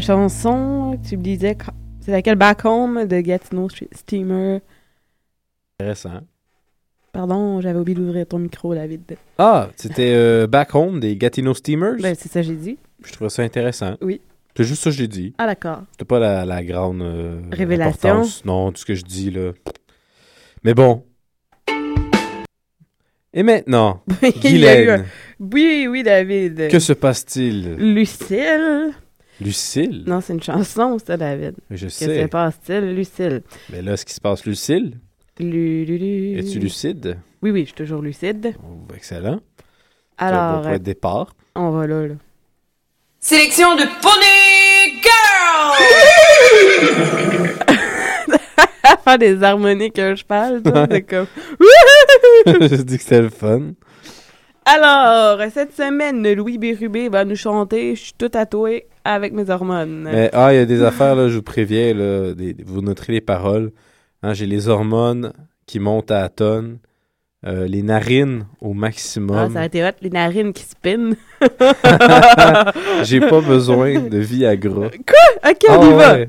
Speaker 7: Chanson que tu me disais. C'est laquelle? Back Home de Gatineau St- Steamer.
Speaker 12: Intéressant.
Speaker 7: Pardon, j'avais oublié d'ouvrir ton micro, David.
Speaker 12: Ah, c'était euh, Back Home des Gatineau Steamers?
Speaker 7: Ben, c'est ça que j'ai dit.
Speaker 12: Je trouvais ça intéressant.
Speaker 7: Oui.
Speaker 12: C'est juste ça que j'ai dit.
Speaker 7: Ah, d'accord.
Speaker 12: C'était pas la, la grande euh,
Speaker 7: Révélation?
Speaker 12: importance. Non, tout ce que je dis là. Mais bon. Et maintenant, *laughs* Guylaine,
Speaker 7: un- Oui, oui, David.
Speaker 12: que se passe-t-il?
Speaker 7: Lucille.
Speaker 12: Lucille?
Speaker 7: Non, c'est une chanson, ça, David.
Speaker 12: Je
Speaker 7: Que
Speaker 12: sais.
Speaker 7: se passe-t-il, Lucille?
Speaker 12: Mais là, ce qui se passe, Lucille?
Speaker 7: Lu, lu, lu.
Speaker 12: Es-tu lucide?
Speaker 7: Oui, oui, je suis toujours lucide.
Speaker 12: Oh, excellent.
Speaker 7: Alors,
Speaker 12: bon point de départ.
Speaker 7: on va là, là.
Speaker 13: Sélection de Pony Girl! *laughs*
Speaker 7: Faire des harmoniques un cheval, ça, c'est comme... *laughs*
Speaker 12: je dis que c'était le fun.
Speaker 7: Alors, cette semaine, Louis Bérubé va nous chanter « Je suis tout tatoué avec mes hormones
Speaker 12: Mais ah, il y a des affaires, là, je vous préviens, là, des- vous noterez les paroles. Hein, J'ai les hormones qui montent à la tonne, euh, les narines au
Speaker 7: Ah,
Speaker 12: maximum.
Speaker 7: ça a été hot, les narines qui spinent. *laughs*
Speaker 12: J'ai pas besoin de Viagra.
Speaker 7: Quoi? Ok, on
Speaker 12: Ah
Speaker 7: y va.
Speaker 12: ouais.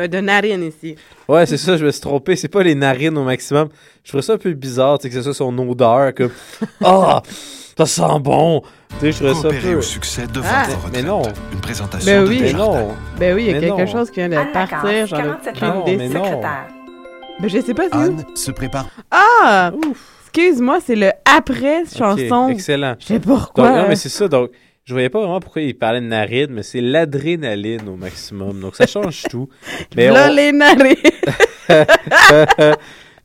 Speaker 7: Euh, de narines ici.
Speaker 12: Ouais, c'est ça, je me suis trompé. C'est pas les narines au maximum. Je trouvais ça un peu bizarre, tu sais, que c'est ça son odeur, comme *laughs* Ah, ça sent bon. Tu sais, je trouvais ça un peu.
Speaker 14: au succès de
Speaker 7: Ah.
Speaker 14: votre retraite.
Speaker 12: Mais non.
Speaker 14: Une présentation
Speaker 7: Ben
Speaker 14: de
Speaker 7: oui.
Speaker 12: Mais non.
Speaker 7: Ben oui, il y a
Speaker 12: Mais
Speaker 7: quelque
Speaker 12: non.
Speaker 7: chose qui vient de
Speaker 8: Anne
Speaker 7: partir,
Speaker 8: Lacasse,
Speaker 7: j'en ai
Speaker 8: 47
Speaker 7: aucune
Speaker 12: ans,
Speaker 7: idée.
Speaker 12: mais non.
Speaker 8: secrétaire?
Speaker 7: Ben je sais pas si...
Speaker 14: Anne se prépare.
Speaker 7: Ah! Excuse-moi, c'est le après chanson.
Speaker 12: excellent.
Speaker 7: Je sais pourquoi.
Speaker 12: Donc, non, mais c'est ça. Donc,
Speaker 8: je voyais pas vraiment pourquoi il parlait de narine, mais c'est l'adrénaline au maximum. Donc ça change tout. *laughs* Mais
Speaker 7: Là,
Speaker 8: on-
Speaker 7: les narines. *laughs*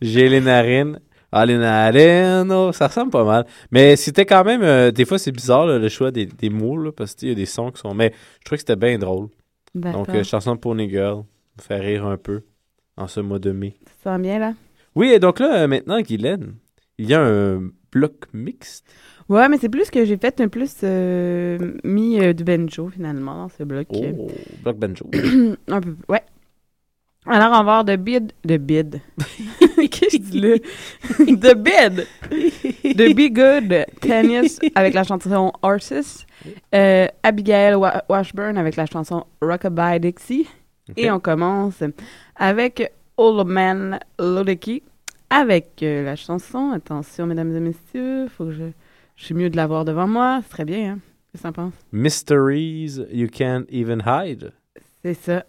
Speaker 8: J'ai les narines. Ah, les narines, oh, ça ressemble pas mal. Mais c'était quand même. euh, des fois, c'est bizarre là, le choix des, des mots, là, parce qu'il y a des sons qui sont. Mais je trouvais que c'était bien drôle. Donc, euh, chanson pour Pony Girl, me fait rire un peu en ce mois de mai.
Speaker 7: Ça va bien, là?
Speaker 8: Oui, et donc là, euh, maintenant, Guylaine, il y a un bloc mixte.
Speaker 7: Ouais, mais c'est plus que j'ai fait un plus euh, mis euh, du banjo, finalement, dans ce bloc.
Speaker 8: Oh, bloc banjo. *coughs*
Speaker 7: un peu, ouais. Alors, on va avoir de bid. De bid. *laughs* Qu'est-ce que je dis là? *laughs* de bid. De Be Good Tennis avec la chanson Horses. Euh, Abigail Wa- Washburn avec la chanson Rockabye Dixie. Et on commence avec Old Man Ludicky avec la chanson. Attention, mesdames et messieurs, faut que je. Je suis mieux de l'avoir devant moi. C'est très bien, hein? Qu'est-ce que t'en penses?
Speaker 8: Mysteries You Can't Even Hide.
Speaker 7: C'est ça.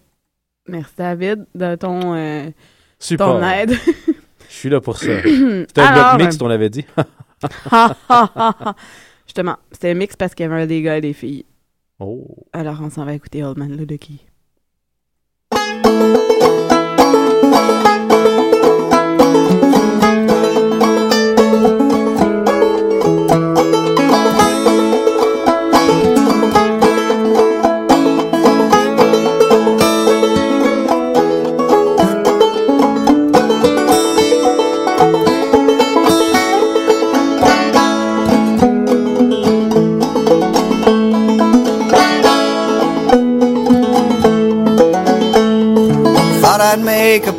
Speaker 7: Merci, David, de ton, euh,
Speaker 8: Super.
Speaker 7: ton aide.
Speaker 8: Je suis là pour ça. *coughs* C'était un
Speaker 7: Alors,
Speaker 8: bloc mixte, on l'avait dit. *laughs* *laughs*
Speaker 7: Justement, c'était un mix parce qu'il y avait des gars et des filles.
Speaker 8: Oh.
Speaker 7: Alors, on s'en va écouter Old Man Ludoki.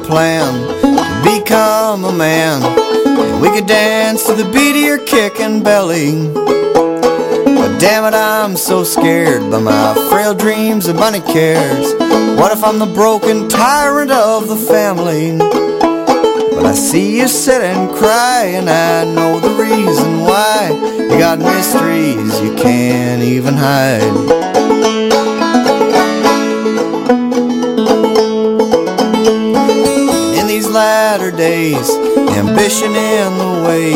Speaker 9: Plan to become a man. And we could dance to the beat of your kicking belly. But damn it, I'm so scared by my frail dreams and money cares. What if I'm the broken tyrant of the family? But I see you sit and cry, and I know the reason why. You got mysteries you can't even hide. Latter days, ambition in the way.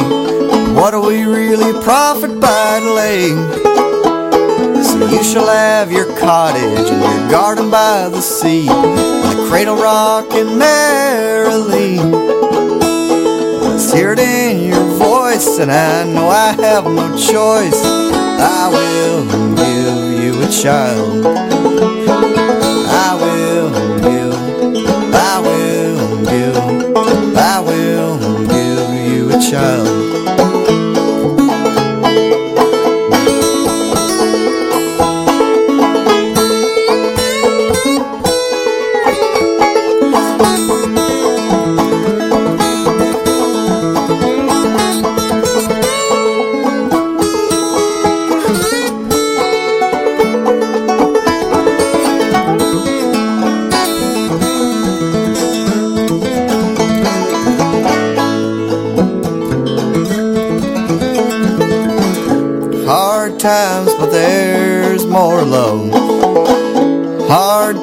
Speaker 9: What do we really profit by delaying? So you shall have your cottage and your garden by the sea, and the cradle rocking merrily. Let's hear it in your voice, and I know I have no choice. I will give you a child. Child.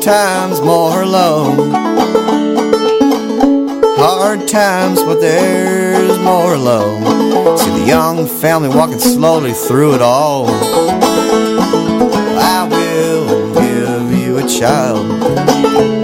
Speaker 9: Times, more love. Hard times, but there's more love. See the young family walking slowly through it all. I will give you a child.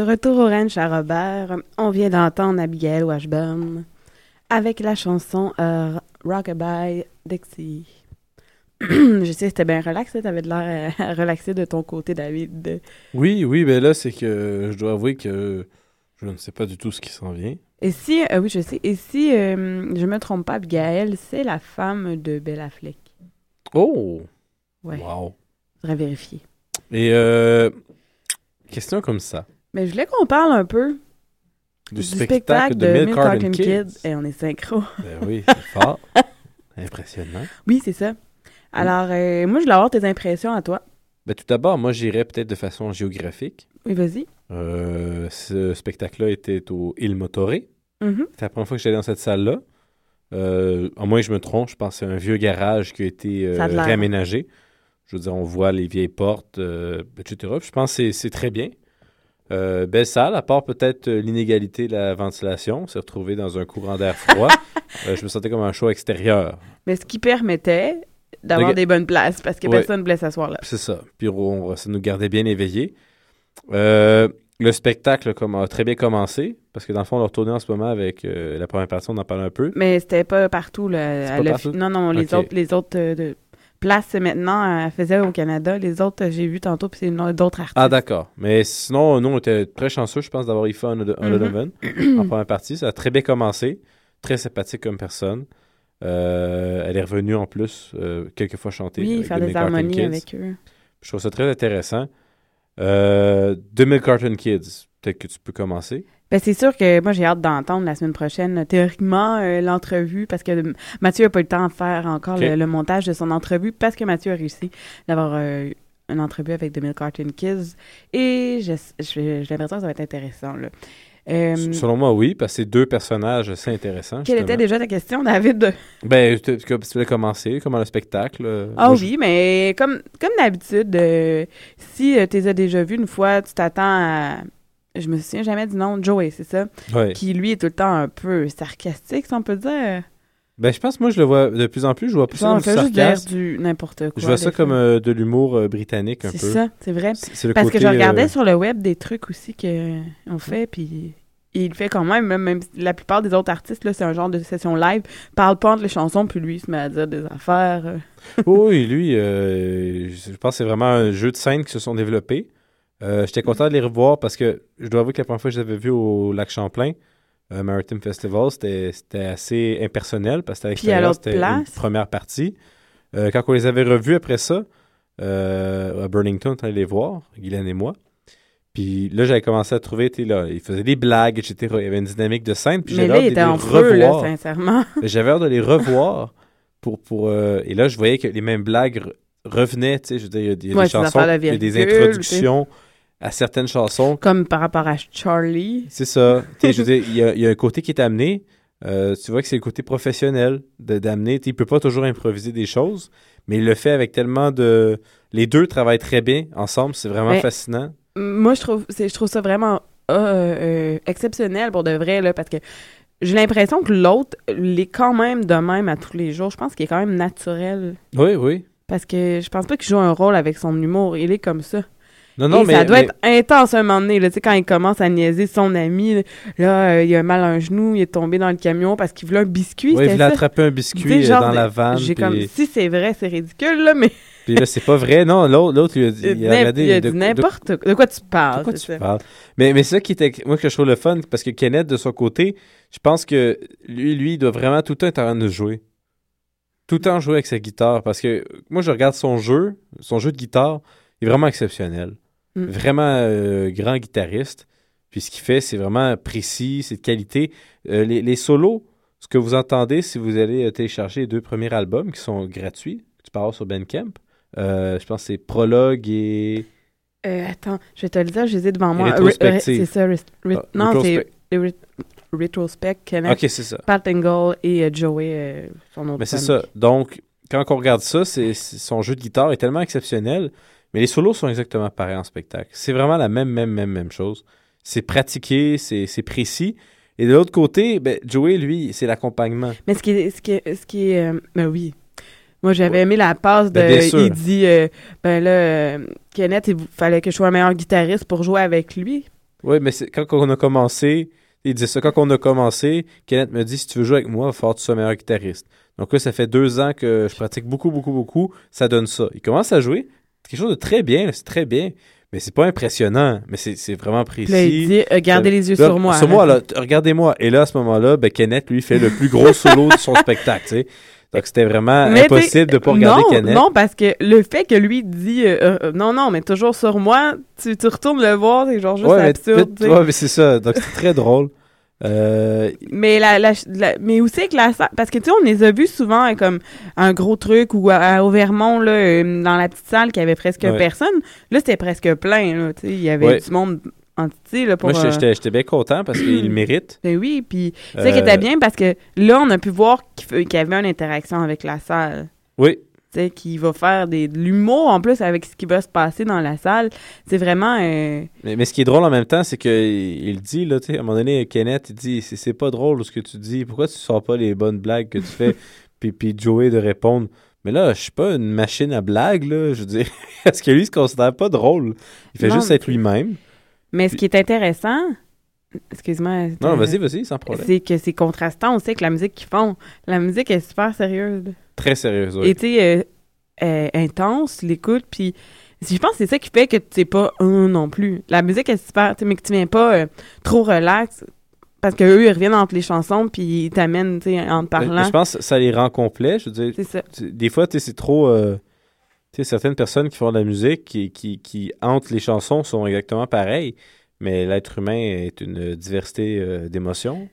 Speaker 7: De retour au ranch à Robert, on vient d'entendre Abigail Washburn avec la chanson euh, Rockabye Dixie. *clears throat* je sais, c'était bien relax, tu avais de l'air euh, *laughs* relaxé de ton côté, David.
Speaker 8: Oui, oui, ben là, c'est que je dois avouer que je ne sais pas du tout ce qui s'en vient.
Speaker 7: Et si, euh, oui, je sais, et si euh, je me trompe pas, Abigail, c'est la femme de Bella Fleck.
Speaker 8: Oh!
Speaker 7: Ouais.
Speaker 8: Wow!
Speaker 7: Faudrait vérifier.
Speaker 8: Et question comme ça.
Speaker 7: Mais je voulais qu'on parle un peu
Speaker 8: Du spectacle de Milk Carton Kids.
Speaker 7: Et on est synchro.
Speaker 8: Ben oui, c'est fort. *laughs* Impressionnant.
Speaker 7: Oui, c'est ça. Alors, euh, moi, je voulais avoir tes impressions à toi.
Speaker 8: Ben, tout d'abord, moi, j'irais peut-être de façon géographique.
Speaker 7: Oui, vas-y.
Speaker 8: Euh, ce spectacle-là était au Il Motoré.
Speaker 7: Mhm.
Speaker 8: C'était la première fois que j'allais dans cette salle-là. Euh, à moins que je me trompe, je pense que c'est un vieux garage qui a été euh,
Speaker 7: a
Speaker 8: réaménagé. Je veux dire, on voit les vieilles portes, euh, etc. Puis je pense que c'est- c'est très bien. Euh, belle salle, à part peut-être euh, l'inégalité de la ventilation. On s'est retrouvé dans un courant d'air froid. *laughs* Euh, je me sentais comme un show extérieur.
Speaker 7: Mais ce qui permettait d'avoir
Speaker 8: De-
Speaker 7: des bonnes places parce que
Speaker 8: Ouais.
Speaker 7: personne ne voulait s'asseoir là.
Speaker 8: C'est ça. Puis on- ça nous gardait bien éveillés. Euh, le spectacle comme, a très bien commencé, parce que dans le fond, on a retourné en ce moment avec la première partie, on en parle un peu.
Speaker 7: Mais c'était pas partout. Là, à
Speaker 8: pas?
Speaker 7: Non, non, les autres, les autres de- place maintenant, elle faisait au Canada. Les autres, euh, j'ai vu tantôt, puis c'est d'autres artistes.
Speaker 8: Ah, d'accord. Mais sinon, nous, on était très chanceux, je pense, d'avoir Aoife
Speaker 7: Mhm.
Speaker 8: Donovan en *clears throat* première partie. Ça a très bien commencé. Très sympathique comme personne. Euh, elle est revenue en plus euh, quelques fois chanter.
Speaker 7: Oui,
Speaker 8: avec
Speaker 7: faire des harmonies
Speaker 8: Kids.
Speaker 7: avec eux.
Speaker 8: Je trouve ça très intéressant. Euh, The Milk Carton Kids, peut-être que tu peux commencer.
Speaker 7: Ben, c'est sûr que moi, j'ai hâte d'entendre la semaine prochaine, euh, théoriquement, euh, l'entrevue, parce que Mathieu n'a pas eu le temps de faire encore le, le montage de son entrevue, parce que Mathieu a réussi d'avoir euh, une entrevue avec The Milk Carton Kids. Et j'ai l'impression que ça va être intéressant. Là. Euh,
Speaker 8: Selon moi, oui, parce que c'est deux personnages assez intéressants.
Speaker 7: quelle était déjà ta question, David?
Speaker 8: Ben, tu voulais commencer, comment le spectacle.
Speaker 7: Ah
Speaker 8: moi, je-
Speaker 7: oui, mais comme, comme d'habitude, si tu les as déjà vus une fois, tu t'attends à. Je me souviens jamais du nom, Joey, c'est ça?
Speaker 8: Ouais.
Speaker 7: Qui, lui, est tout le temps un peu sarcastique, si on peut dire.
Speaker 8: Ben, je pense, moi, je le vois de plus en plus, je vois plus ça
Speaker 7: on
Speaker 8: comme du
Speaker 7: du n'importe quoi.
Speaker 8: Je vois ça comme euh, de l'humour euh, britannique un peu.
Speaker 7: C'est ça, c'est vrai.
Speaker 8: C'est le
Speaker 7: Parce
Speaker 8: côté,
Speaker 7: que je regardais
Speaker 8: euh,
Speaker 7: sur le web des trucs aussi qu'on fait, puis il fait quand même, même, la plupart des autres artistes, là, c'est un genre de session live, parle pas entre les chansons, puis lui, il se met à dire des affaires.
Speaker 8: oui, lui, je pense que c'est vraiment un jeu de scène qui se sont développés. Euh, J'étais content de les revoir parce que je dois avouer que la première fois que je les avais vus au Lac Champlain, euh, Maritime Festival, c'était assez impersonnel parce que c'était une
Speaker 7: place?
Speaker 8: première partie. Euh, quand on les avait revus après ça, euh, à Burnington, on allait les voir, Guylaine et moi. Puis là, j'avais commencé à trouver, tu sais, là, il faisait des blagues, etc. Il y avait une dynamique de scène. Puis
Speaker 7: Mais
Speaker 8: j'avais
Speaker 7: là,
Speaker 8: hâte de les
Speaker 7: là,
Speaker 8: revoir.
Speaker 7: sincèrement. *laughs*
Speaker 8: J'avais hâte de les revoir. Pour, pour, et là, je voyais que les mêmes blagues re- revenaient. Tu sais, je veux dire, il y a des,
Speaker 7: Ouais,
Speaker 8: chansons, il y a des introductions à certaines chansons.
Speaker 7: Comme par rapport à Charlie.
Speaker 8: C'est ça. Je veux dire, il y, a, il y a un côté qui est amené. Euh, tu vois que c'est le côté professionnel d'amener. Il peut pas toujours improviser des choses, mais il le fait avec tellement de. Les deux travaillent très bien ensemble. C'est vraiment
Speaker 7: Mais-
Speaker 8: fascinant.
Speaker 7: Moi, je trouve, je trouve ça vraiment euh, euh, exceptionnel pour de vrai, là, parce que j'ai l'impression que l'autre l'est quand même de même à tous les jours. Je pense qu'il est quand même naturel.
Speaker 8: Oui, oui.
Speaker 7: Parce que je pense pas qu'il joue un rôle avec son humour. Il est comme ça.
Speaker 8: Non, non,
Speaker 7: Et
Speaker 8: mais-
Speaker 7: ça doit
Speaker 8: mais-
Speaker 7: être intense un moment donné. Là, quand il commence à niaiser son ami, là, euh, il a mal à un genou, il est tombé dans le camion parce qu'il voulait un biscuit.
Speaker 8: Ouais, il voulait attraper un biscuit euh,
Speaker 7: genre
Speaker 8: dans la vanne.
Speaker 7: J'ai
Speaker 8: puis-
Speaker 7: comme, si c'est vrai, c'est ridicule, là, mais. *laughs*
Speaker 8: Puis là, c'est pas vrai. Non, l'autre, l'autre, il a dit. Il a, regardé
Speaker 7: il a dit
Speaker 8: de-
Speaker 7: n'importe quoi. De quoi tu parles?
Speaker 8: De quoi tu
Speaker 7: ça.
Speaker 8: parles? Mais, mais c'est ça qui était, moi, que je trouve le fun, parce que Kenneth, de son côté, je pense que lui, lui, il doit vraiment tout le temps être en train de jouer. Tout le temps jouer avec sa guitare, parce que moi, je regarde son jeu, son jeu de guitare, il est vraiment exceptionnel.
Speaker 7: Mm.
Speaker 8: Vraiment euh, grand guitariste. Puis ce qu'il fait, c'est vraiment précis, c'est de qualité. Euh, les, les solos, ce que vous entendez si vous allez euh, télécharger les deux premiers albums qui sont gratuits, tu avoir sur Bandcamp. Euh, je pense que c'est Prologue et...
Speaker 7: Attends, je vais te le dire, je les ai devant moi. C'est ça,
Speaker 8: Ah,
Speaker 7: non, c'est Retrospect, Kenneth.
Speaker 8: Ok, c'est ça.
Speaker 7: Pat Engel et euh, Joey, euh, son autre
Speaker 8: Mais c'est ça. Donc, quand on regarde ça, c'est- son jeu de guitare est tellement exceptionnel, mais les solos sont exactement pareils en spectacle. C'est vraiment la même, même, même, même chose. C'est pratiqué, c'est précis. Et de l'autre côté, ben, Joey, lui, c'est l'accompagnement.
Speaker 7: Mais ce qui est. Ce qui est, ce qui est euh, ben oui. Moi, j'avais aimé la passe de.
Speaker 8: Ben, sûr.
Speaker 7: il dit euh, Ben là, euh, Kenneth, il fallait que je sois un meilleur guitariste pour jouer avec lui.
Speaker 8: Oui, mais quand on a commencé, il disait ça, quand on a commencé, Kenneth me dit si tu veux jouer avec moi, il va falloir que tu sois meilleur guitariste. Donc là, ça fait deux ans que je pratique beaucoup, beaucoup, beaucoup. Ça donne ça. Il commence à jouer. C'est quelque chose de très bien, c'est très bien. Mais c'est pas impressionnant, mais c'est vraiment précis.
Speaker 7: Là, il dit, euh, gardez les yeux
Speaker 8: Là,
Speaker 7: sur moi,
Speaker 8: Sur moi, là, t- regardez-moi. Et là, à ce moment-là, ben, Kenneth, lui, fait le plus gros *laughs* solo de son spectacle, tu sais. Donc, c'était vraiment
Speaker 7: Mais
Speaker 8: impossible de pas regarder
Speaker 7: non,
Speaker 8: Kenneth.
Speaker 7: Non, parce que le fait que lui dit euh, euh, non, non, mais toujours sur moi, tu, tu retournes le voir, c'est genre juste
Speaker 8: ouais,
Speaker 7: absurde.
Speaker 8: ouais, mais c'est ça. Donc, c'est très drôle. Euh,
Speaker 7: Mais la, la, la- mais où c'est que la salle parce que tu sais on les a vus souvent euh, comme un gros truc ou à, à- au Vermont là euh, dans la petite salle qui avait presque
Speaker 8: Ouais.
Speaker 7: personne là c'était presque plein là tu sais il y avait
Speaker 8: Ouais.
Speaker 7: du monde entier là pour
Speaker 8: moi, j'étais-
Speaker 7: euh,
Speaker 8: bien content parce qu'il le mérite.
Speaker 7: ben oui puis c'est ça qui
Speaker 8: Euh,
Speaker 7: était bien parce que là on a pu voir qu'il y avait une interaction avec la salle
Speaker 8: Oui.
Speaker 7: Qui va faire des, de l'humour en plus avec ce qui va se passer dans la salle c'est vraiment euh,
Speaker 8: Mais, mais ce qui est drôle en même temps, c'est qu'il il dit, là, tu sais, à un moment donné, Kenneth, il dit, c'est pas drôle ce que tu dis, pourquoi tu sors pas les bonnes blagues que tu fais? *laughs* puis, puis Joey de répondre, mais là, je suis pas une machine à blagues, là, je veux dire, *laughs* parce que lui, il se considère pas drôle. Il fait
Speaker 7: Non,
Speaker 8: juste être lui-même.
Speaker 7: mais ce qui est intéressant excuse-moi
Speaker 8: Non,
Speaker 7: euh,
Speaker 8: vas-y, vas-y, sans problème.
Speaker 7: c'est que c'est contrastant aussi avec la musique qu'ils font. La musique est super sérieuse.
Speaker 8: Très sérieuse, oui.
Speaker 7: Et sais, euh, euh, intense, l'écoute, puis je pense que c'est ça qui fait que tu pas un non plus. La musique est super, sais, mais que tu viens pas euh, trop relax, parce que eux ils reviennent entre les chansons, puis ils t'amènent, tu sais, en te
Speaker 8: mais
Speaker 7: parlant.
Speaker 8: Je pense que ça les rend complets. Je veux dire,
Speaker 7: C'est ça.
Speaker 8: des fois, tu sais, c'est trop. euh, tu sais, certaines personnes qui font de la musique, qui, qui, qui, entre les chansons, sont exactement pareilles. Mais l'être humain est une diversité euh, d'émotions.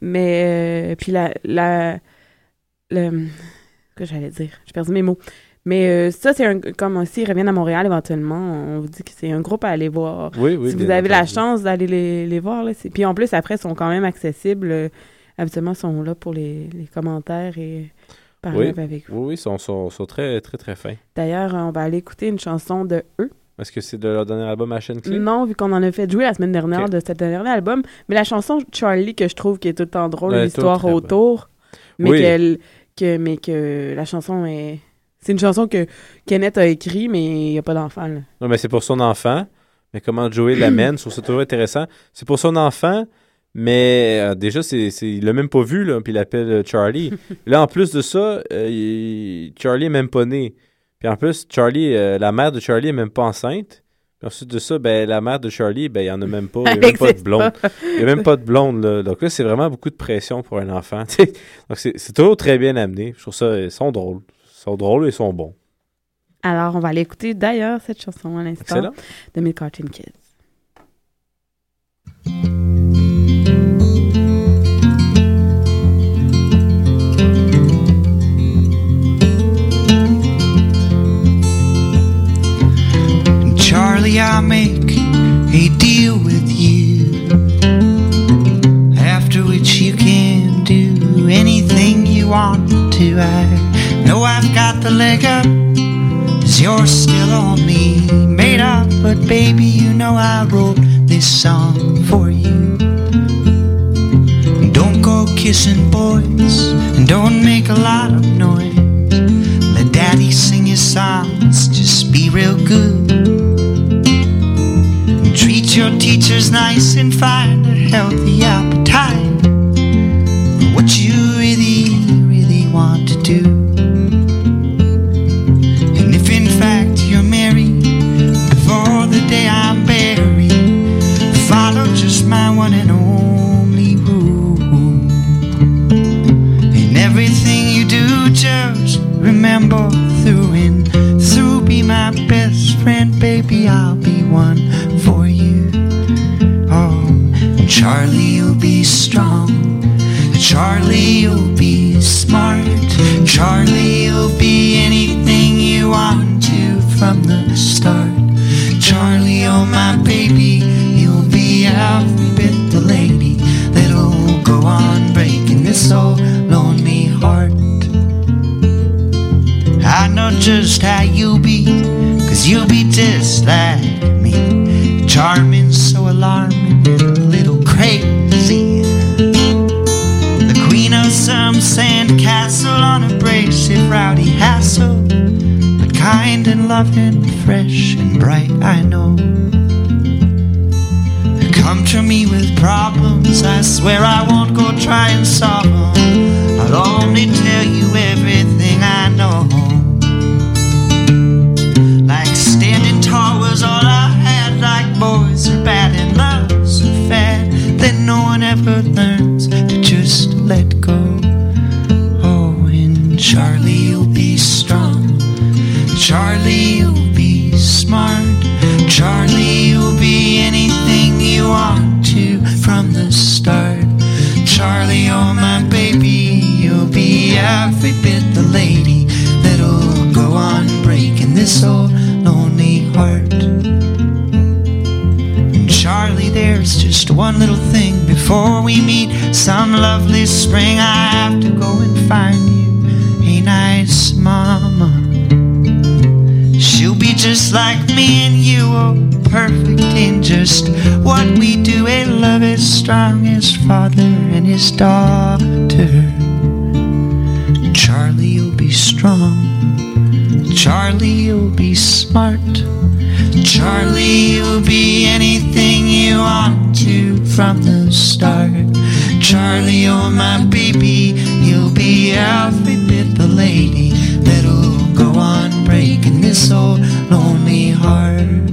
Speaker 7: Mais, puis la, la, le, que j'allais dire, j'ai perdu mes mots. Mais euh, ça, c'est un, comme aussi, ils reviennent à Montréal éventuellement, on vous dit que c'est un groupe à aller voir.
Speaker 8: Oui, oui,
Speaker 7: Si vous avez la chance d'aller les, les voir, là, puis en plus, après, ils sont quand même accessibles. habituellement, ils sont là pour les, les commentaires et parler
Speaker 8: Oui,
Speaker 7: avec vous.
Speaker 8: oui, oui, ils sont, sont, sont très, très, très fins.
Speaker 7: D'ailleurs, on va aller écouter une chanson de eux.
Speaker 8: Est-ce que c'est de leur dernier album à chaîne clé?
Speaker 7: Non, vu qu'on en a fait jouer la semaine dernière de cet dernier album. Mais la chanson Charlie, que je trouve qui est tout le temps drôle,
Speaker 8: est
Speaker 7: l'histoire autour. Mais,
Speaker 8: Oui.
Speaker 7: qu'elle- que, mais que la chanson est. C'est une chanson que Kenneth a écrit, mais il n'y a pas d'enfant. là.
Speaker 8: Non, mais c'est pour son enfant. Mais comment Joey l'amène, je trouve ça toujours intéressant. C'est pour son enfant, mais euh, déjà, c'est, c'est, il l'a même pas vu, là, puis il l'appelle euh, Charlie. *laughs* là, en plus de ça, euh, il- Charlie est même pas né. Puis en plus, Charlie, euh, la mère de Charlie est même pas enceinte. Ensuite de ça, ben, la mère de Charlie, ben, il y en a même pas. Il y a même pas de blonde. Il y a même pas de blonde, là. Donc là, c'est vraiment beaucoup de pression pour un enfant. *laughs* Donc c'est, toujours très bien amené. Je trouve ça, ils sont drôles. Ils sont drôles et ils sont bons.
Speaker 7: Alors, on va aller écouter d'ailleurs cette chanson à l'instant de Mid Cartoon Kids.
Speaker 15: I'll make a deal with you. After which you can do anything you want to. I know I've got the leg up, cause you're still on me. Made up, but baby, you know I wrote this song for you. Don't go kissing boys, and don't make a lot of noise. Let daddy sing his songs, just be real good. Treat your teachers nice and find a healthy appetite. What you smart. Charlie, you'll be anything you want to from the start. Charlie, oh my baby, you'll be every bit the lady that'll go on breaking this old lonely heart.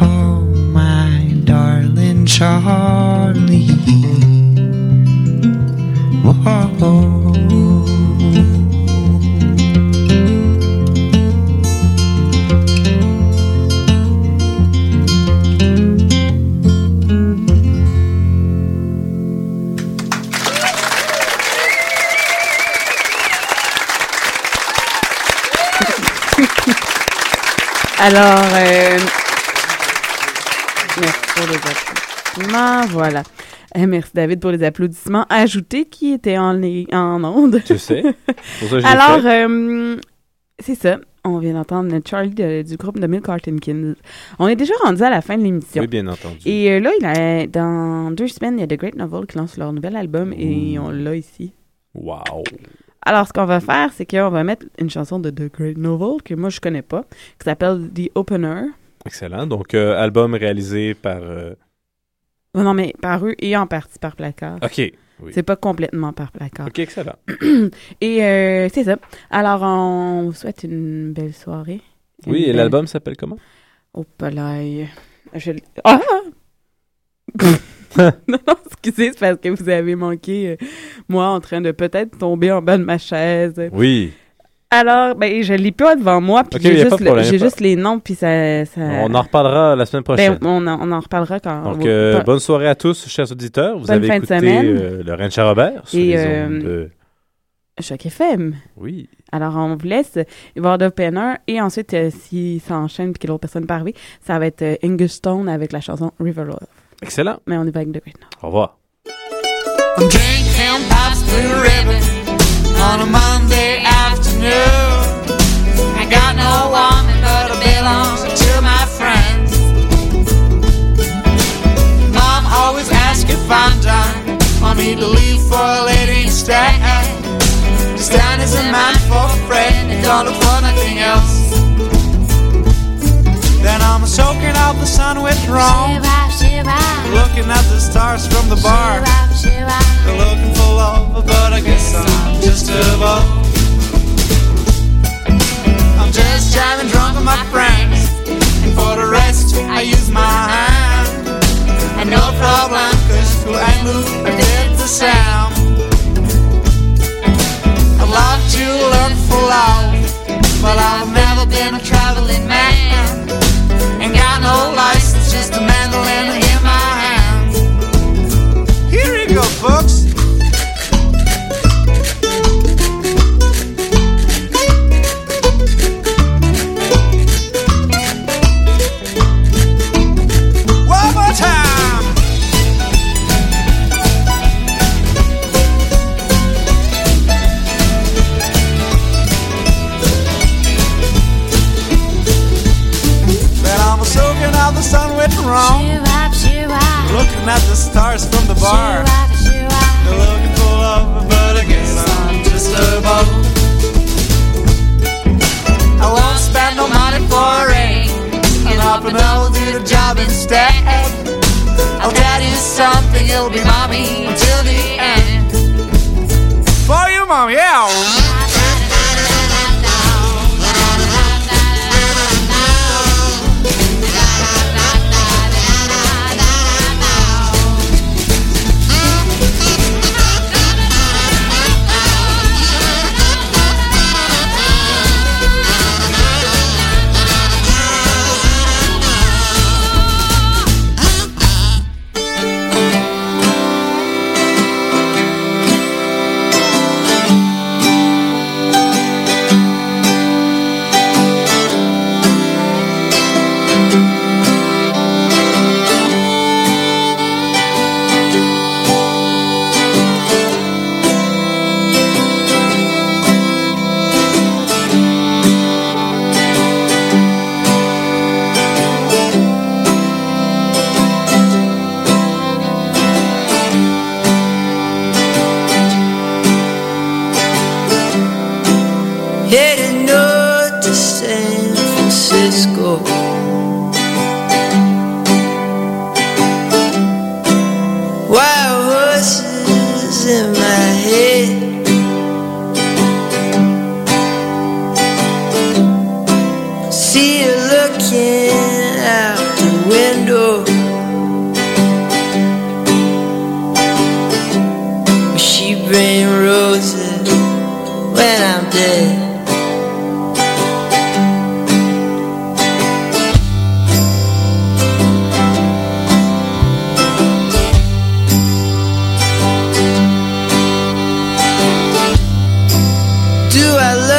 Speaker 15: Oh, my darling Charlie. Whoa.
Speaker 7: Alors, euh, merci pour les applaudissements. Voilà. Euh, merci David pour les applaudissements ajoutés qui étaient en, en onde.
Speaker 8: Je sais. *laughs* Pour ça, je l'ai
Speaker 7: Alors, euh, c'est ça. On vient d'entendre Charlie de- du groupe de Milk Kids. On est déjà rendu à la fin de l'émission.
Speaker 8: Oui, bien entendu.
Speaker 7: Et là, il a, dans deux semaines, il y a The Great Novel qui lance leur nouvel album et on l'a ici.
Speaker 8: Wow.
Speaker 7: Alors, ce qu'on va faire, c'est qu'on va mettre une chanson de The Great Novel que moi je connais pas, qui s'appelle The Opener.
Speaker 8: Excellent. Donc, euh, album réalisé par. euh,
Speaker 7: Oh non, mais par eux et en partie par Placard.
Speaker 8: OK. Oui.
Speaker 7: C'est pas complètement par Placard.
Speaker 8: OK, excellent. *clears throat*
Speaker 7: et euh, c'est ça. Alors, on vous souhaite une belle soirée.
Speaker 8: Oui, et
Speaker 7: belle-
Speaker 8: l'album s'appelle comment?
Speaker 7: Oh. Je... l- Ah! *laughs* *laughs* non, non, excusez, c'est parce que vous avez manqué euh, moi en train de peut-être tomber en bas de ma chaise.
Speaker 8: Oui.
Speaker 7: Alors, ben, je l'ai pas devant moi, puis j'ai juste,
Speaker 8: de
Speaker 7: le-
Speaker 8: problème,
Speaker 7: j'ai
Speaker 8: pas-
Speaker 7: juste les noms, puis ça, ça-
Speaker 8: On en reparlera la semaine prochaine.
Speaker 7: Ben, on, en, on en reparlera quand.
Speaker 8: Donc,
Speaker 7: on-
Speaker 8: euh, bonne soirée à tous, chers auditeurs. Vous
Speaker 7: Bonne
Speaker 8: avez
Speaker 7: fin de
Speaker 8: écouté
Speaker 7: semaine.
Speaker 8: euh, le Ranch à Robert sur
Speaker 7: Et,
Speaker 8: les
Speaker 7: euh,
Speaker 8: ondes de-
Speaker 7: Choc FM.
Speaker 8: Oui.
Speaker 7: Alors, on vous laisse. Avoir d'opener. Et ensuite, euh, s'il s'enchaîne puis que l'autre personne peut arriver, ça va être euh, Angus Stone avec la chanson River Love.
Speaker 8: Excellent.
Speaker 7: Mais on est pas avec The Great Now.
Speaker 8: Au revoir.
Speaker 16: I'm drinking Pops Blue Ribbon on a Monday afternoon. I got no woman, but I belong to my friends. Mom always asks if I'm done. Want me to leave for a lady instead. Just down as a man for a friend and don't look for nothing else. I'm soaking up the sun with rum. Looking at the stars from the bar. They're looking for love, but I guess I'm just a above. I'm just driving drunk with my friends. And for the rest, I use my hand. And no problem, cause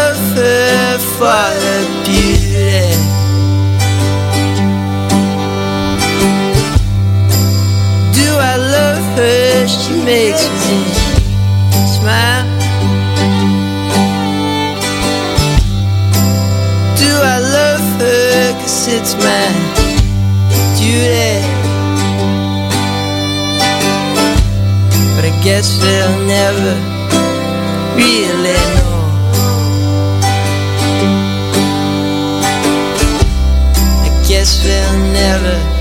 Speaker 16: I love
Speaker 17: her for beauty? Do I love her? She makes me smile. Do I love her? Cause it's my duty. But I guess we'll never really together.